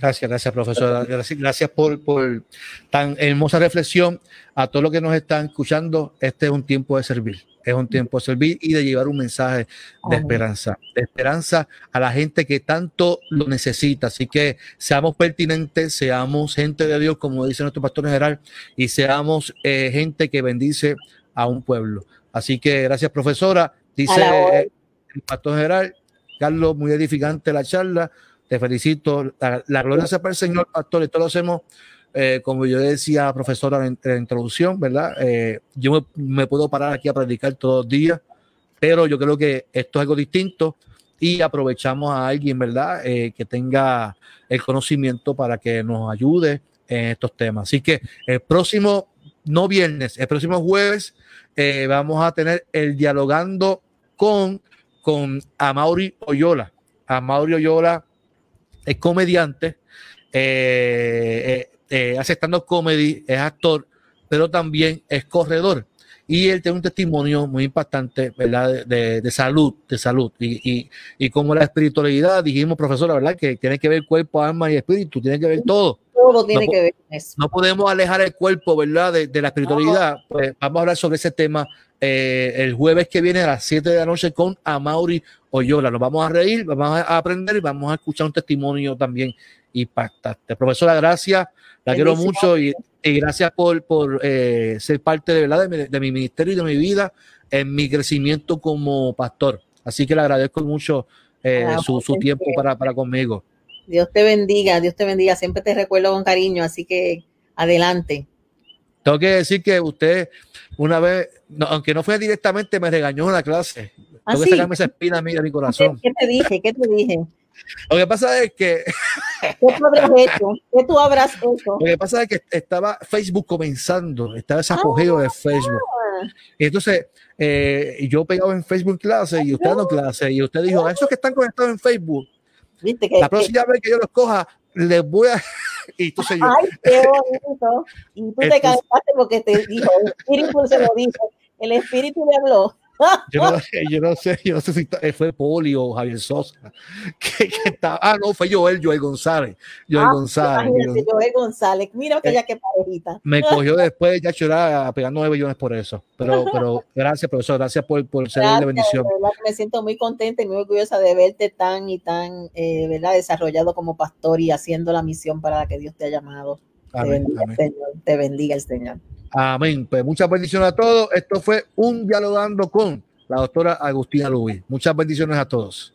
Gracias, gracias, profesora. Gracias, por, por, tan hermosa reflexión. A todos los que nos están escuchando, este es un tiempo de servir. Es un tiempo de servir y de llevar un mensaje de esperanza. De esperanza a la gente que tanto lo necesita. Así que seamos pertinentes, seamos gente de Dios, como dice nuestro pastor general, y seamos eh, gente que bendice a un pueblo. Así que gracias, profesora. Dice el pastor general, Carlos, muy edificante la charla te felicito. La, gloria sea para el Señor, pastor. Esto lo hacemos, eh, como yo decía, profesora, en, la introducción, ¿verdad? Eh, yo me, puedo parar aquí a predicar todos los días, pero yo creo que esto es algo distinto y aprovechamos a alguien, ¿verdad? Eh, que tenga el conocimiento para que nos ayude en estos temas. Así que el próximo, no viernes, el próximo jueves, vamos a tener el dialogando con, con Amaury Oyola. Amaury Oyola es comediante, eh, eh, eh, hace stand comedy, es actor, pero también es corredor. Y él tiene un testimonio muy impactante, ¿verdad? De, salud, de salud. Y, y, como la espiritualidad, dijimos, profesora, ¿verdad? Que tiene que ver cuerpo, alma y espíritu, tiene que ver todo. Todo tiene que ver con eso. No podemos alejar el cuerpo, ¿verdad? De, la espiritualidad. Pues vamos a hablar sobre ese tema el jueves que viene a las 7 de la noche con Amaury Oyola. Nos vamos a reír, vamos a aprender y vamos a escuchar un testimonio también impactante. Profesora, gracias, la quiero mucho y, gracias por, por eh, ser parte de, ¿verdad? De, mi, ministerio y de mi vida en mi crecimiento como pastor. Así que le agradezco mucho eh, ah, su, su tiempo para, para conmigo. Dios te bendiga, Dios te bendiga. Siempre te recuerdo con cariño, así que adelante. Tengo que decir que usted una vez, aunque no fue directamente, me regañó en la clase. ¿Ah, Tengo que sacarme esa espina a mí de mi corazón. ¿Qué te dije? ¿Qué te dije? Lo que pasa es que. ¿Qué tú habrás hecho? ¿Qué tú habrás hecho? Lo que pasa es que estaba Facebook comenzando, estaba ese apogeo de Facebook. Ah. Y entonces, eh, yo pegado en Facebook clase y usted dando clase, y usted dijo: a esos que están conectados en Facebook, ¿Viste que, la próxima vez que yo los coja, les voy a. y tú sé yo. Ay, qué bonito. Y tú te cansaste porque te dijo: el espíritu se lo dijo, el espíritu le habló. Yo no, yo no, sé, yo no sé si fue Poli o Javier Sosa. Que, que estaba, ah, no, fue Joel, Joel González. Joel ah, González. Joel González. Mira que eh, ya que parejita. Me cogió después ya llorar pegando nueve millones por eso. Pero, pero gracias, profesor. Gracias por, por ser de bendición. me siento muy contenta y muy orgullosa de verte tan y tan eh, ¿verdad? desarrollado como pastor y haciendo la misión para la que Dios te ha llamado. Amén, te, bendiga, amén. Señor, te bendiga el Señor. Amén. Pues muchas bendiciones a todos. Esto fue un dialogando con la doctora Agustina Luis. Muchas bendiciones a todos.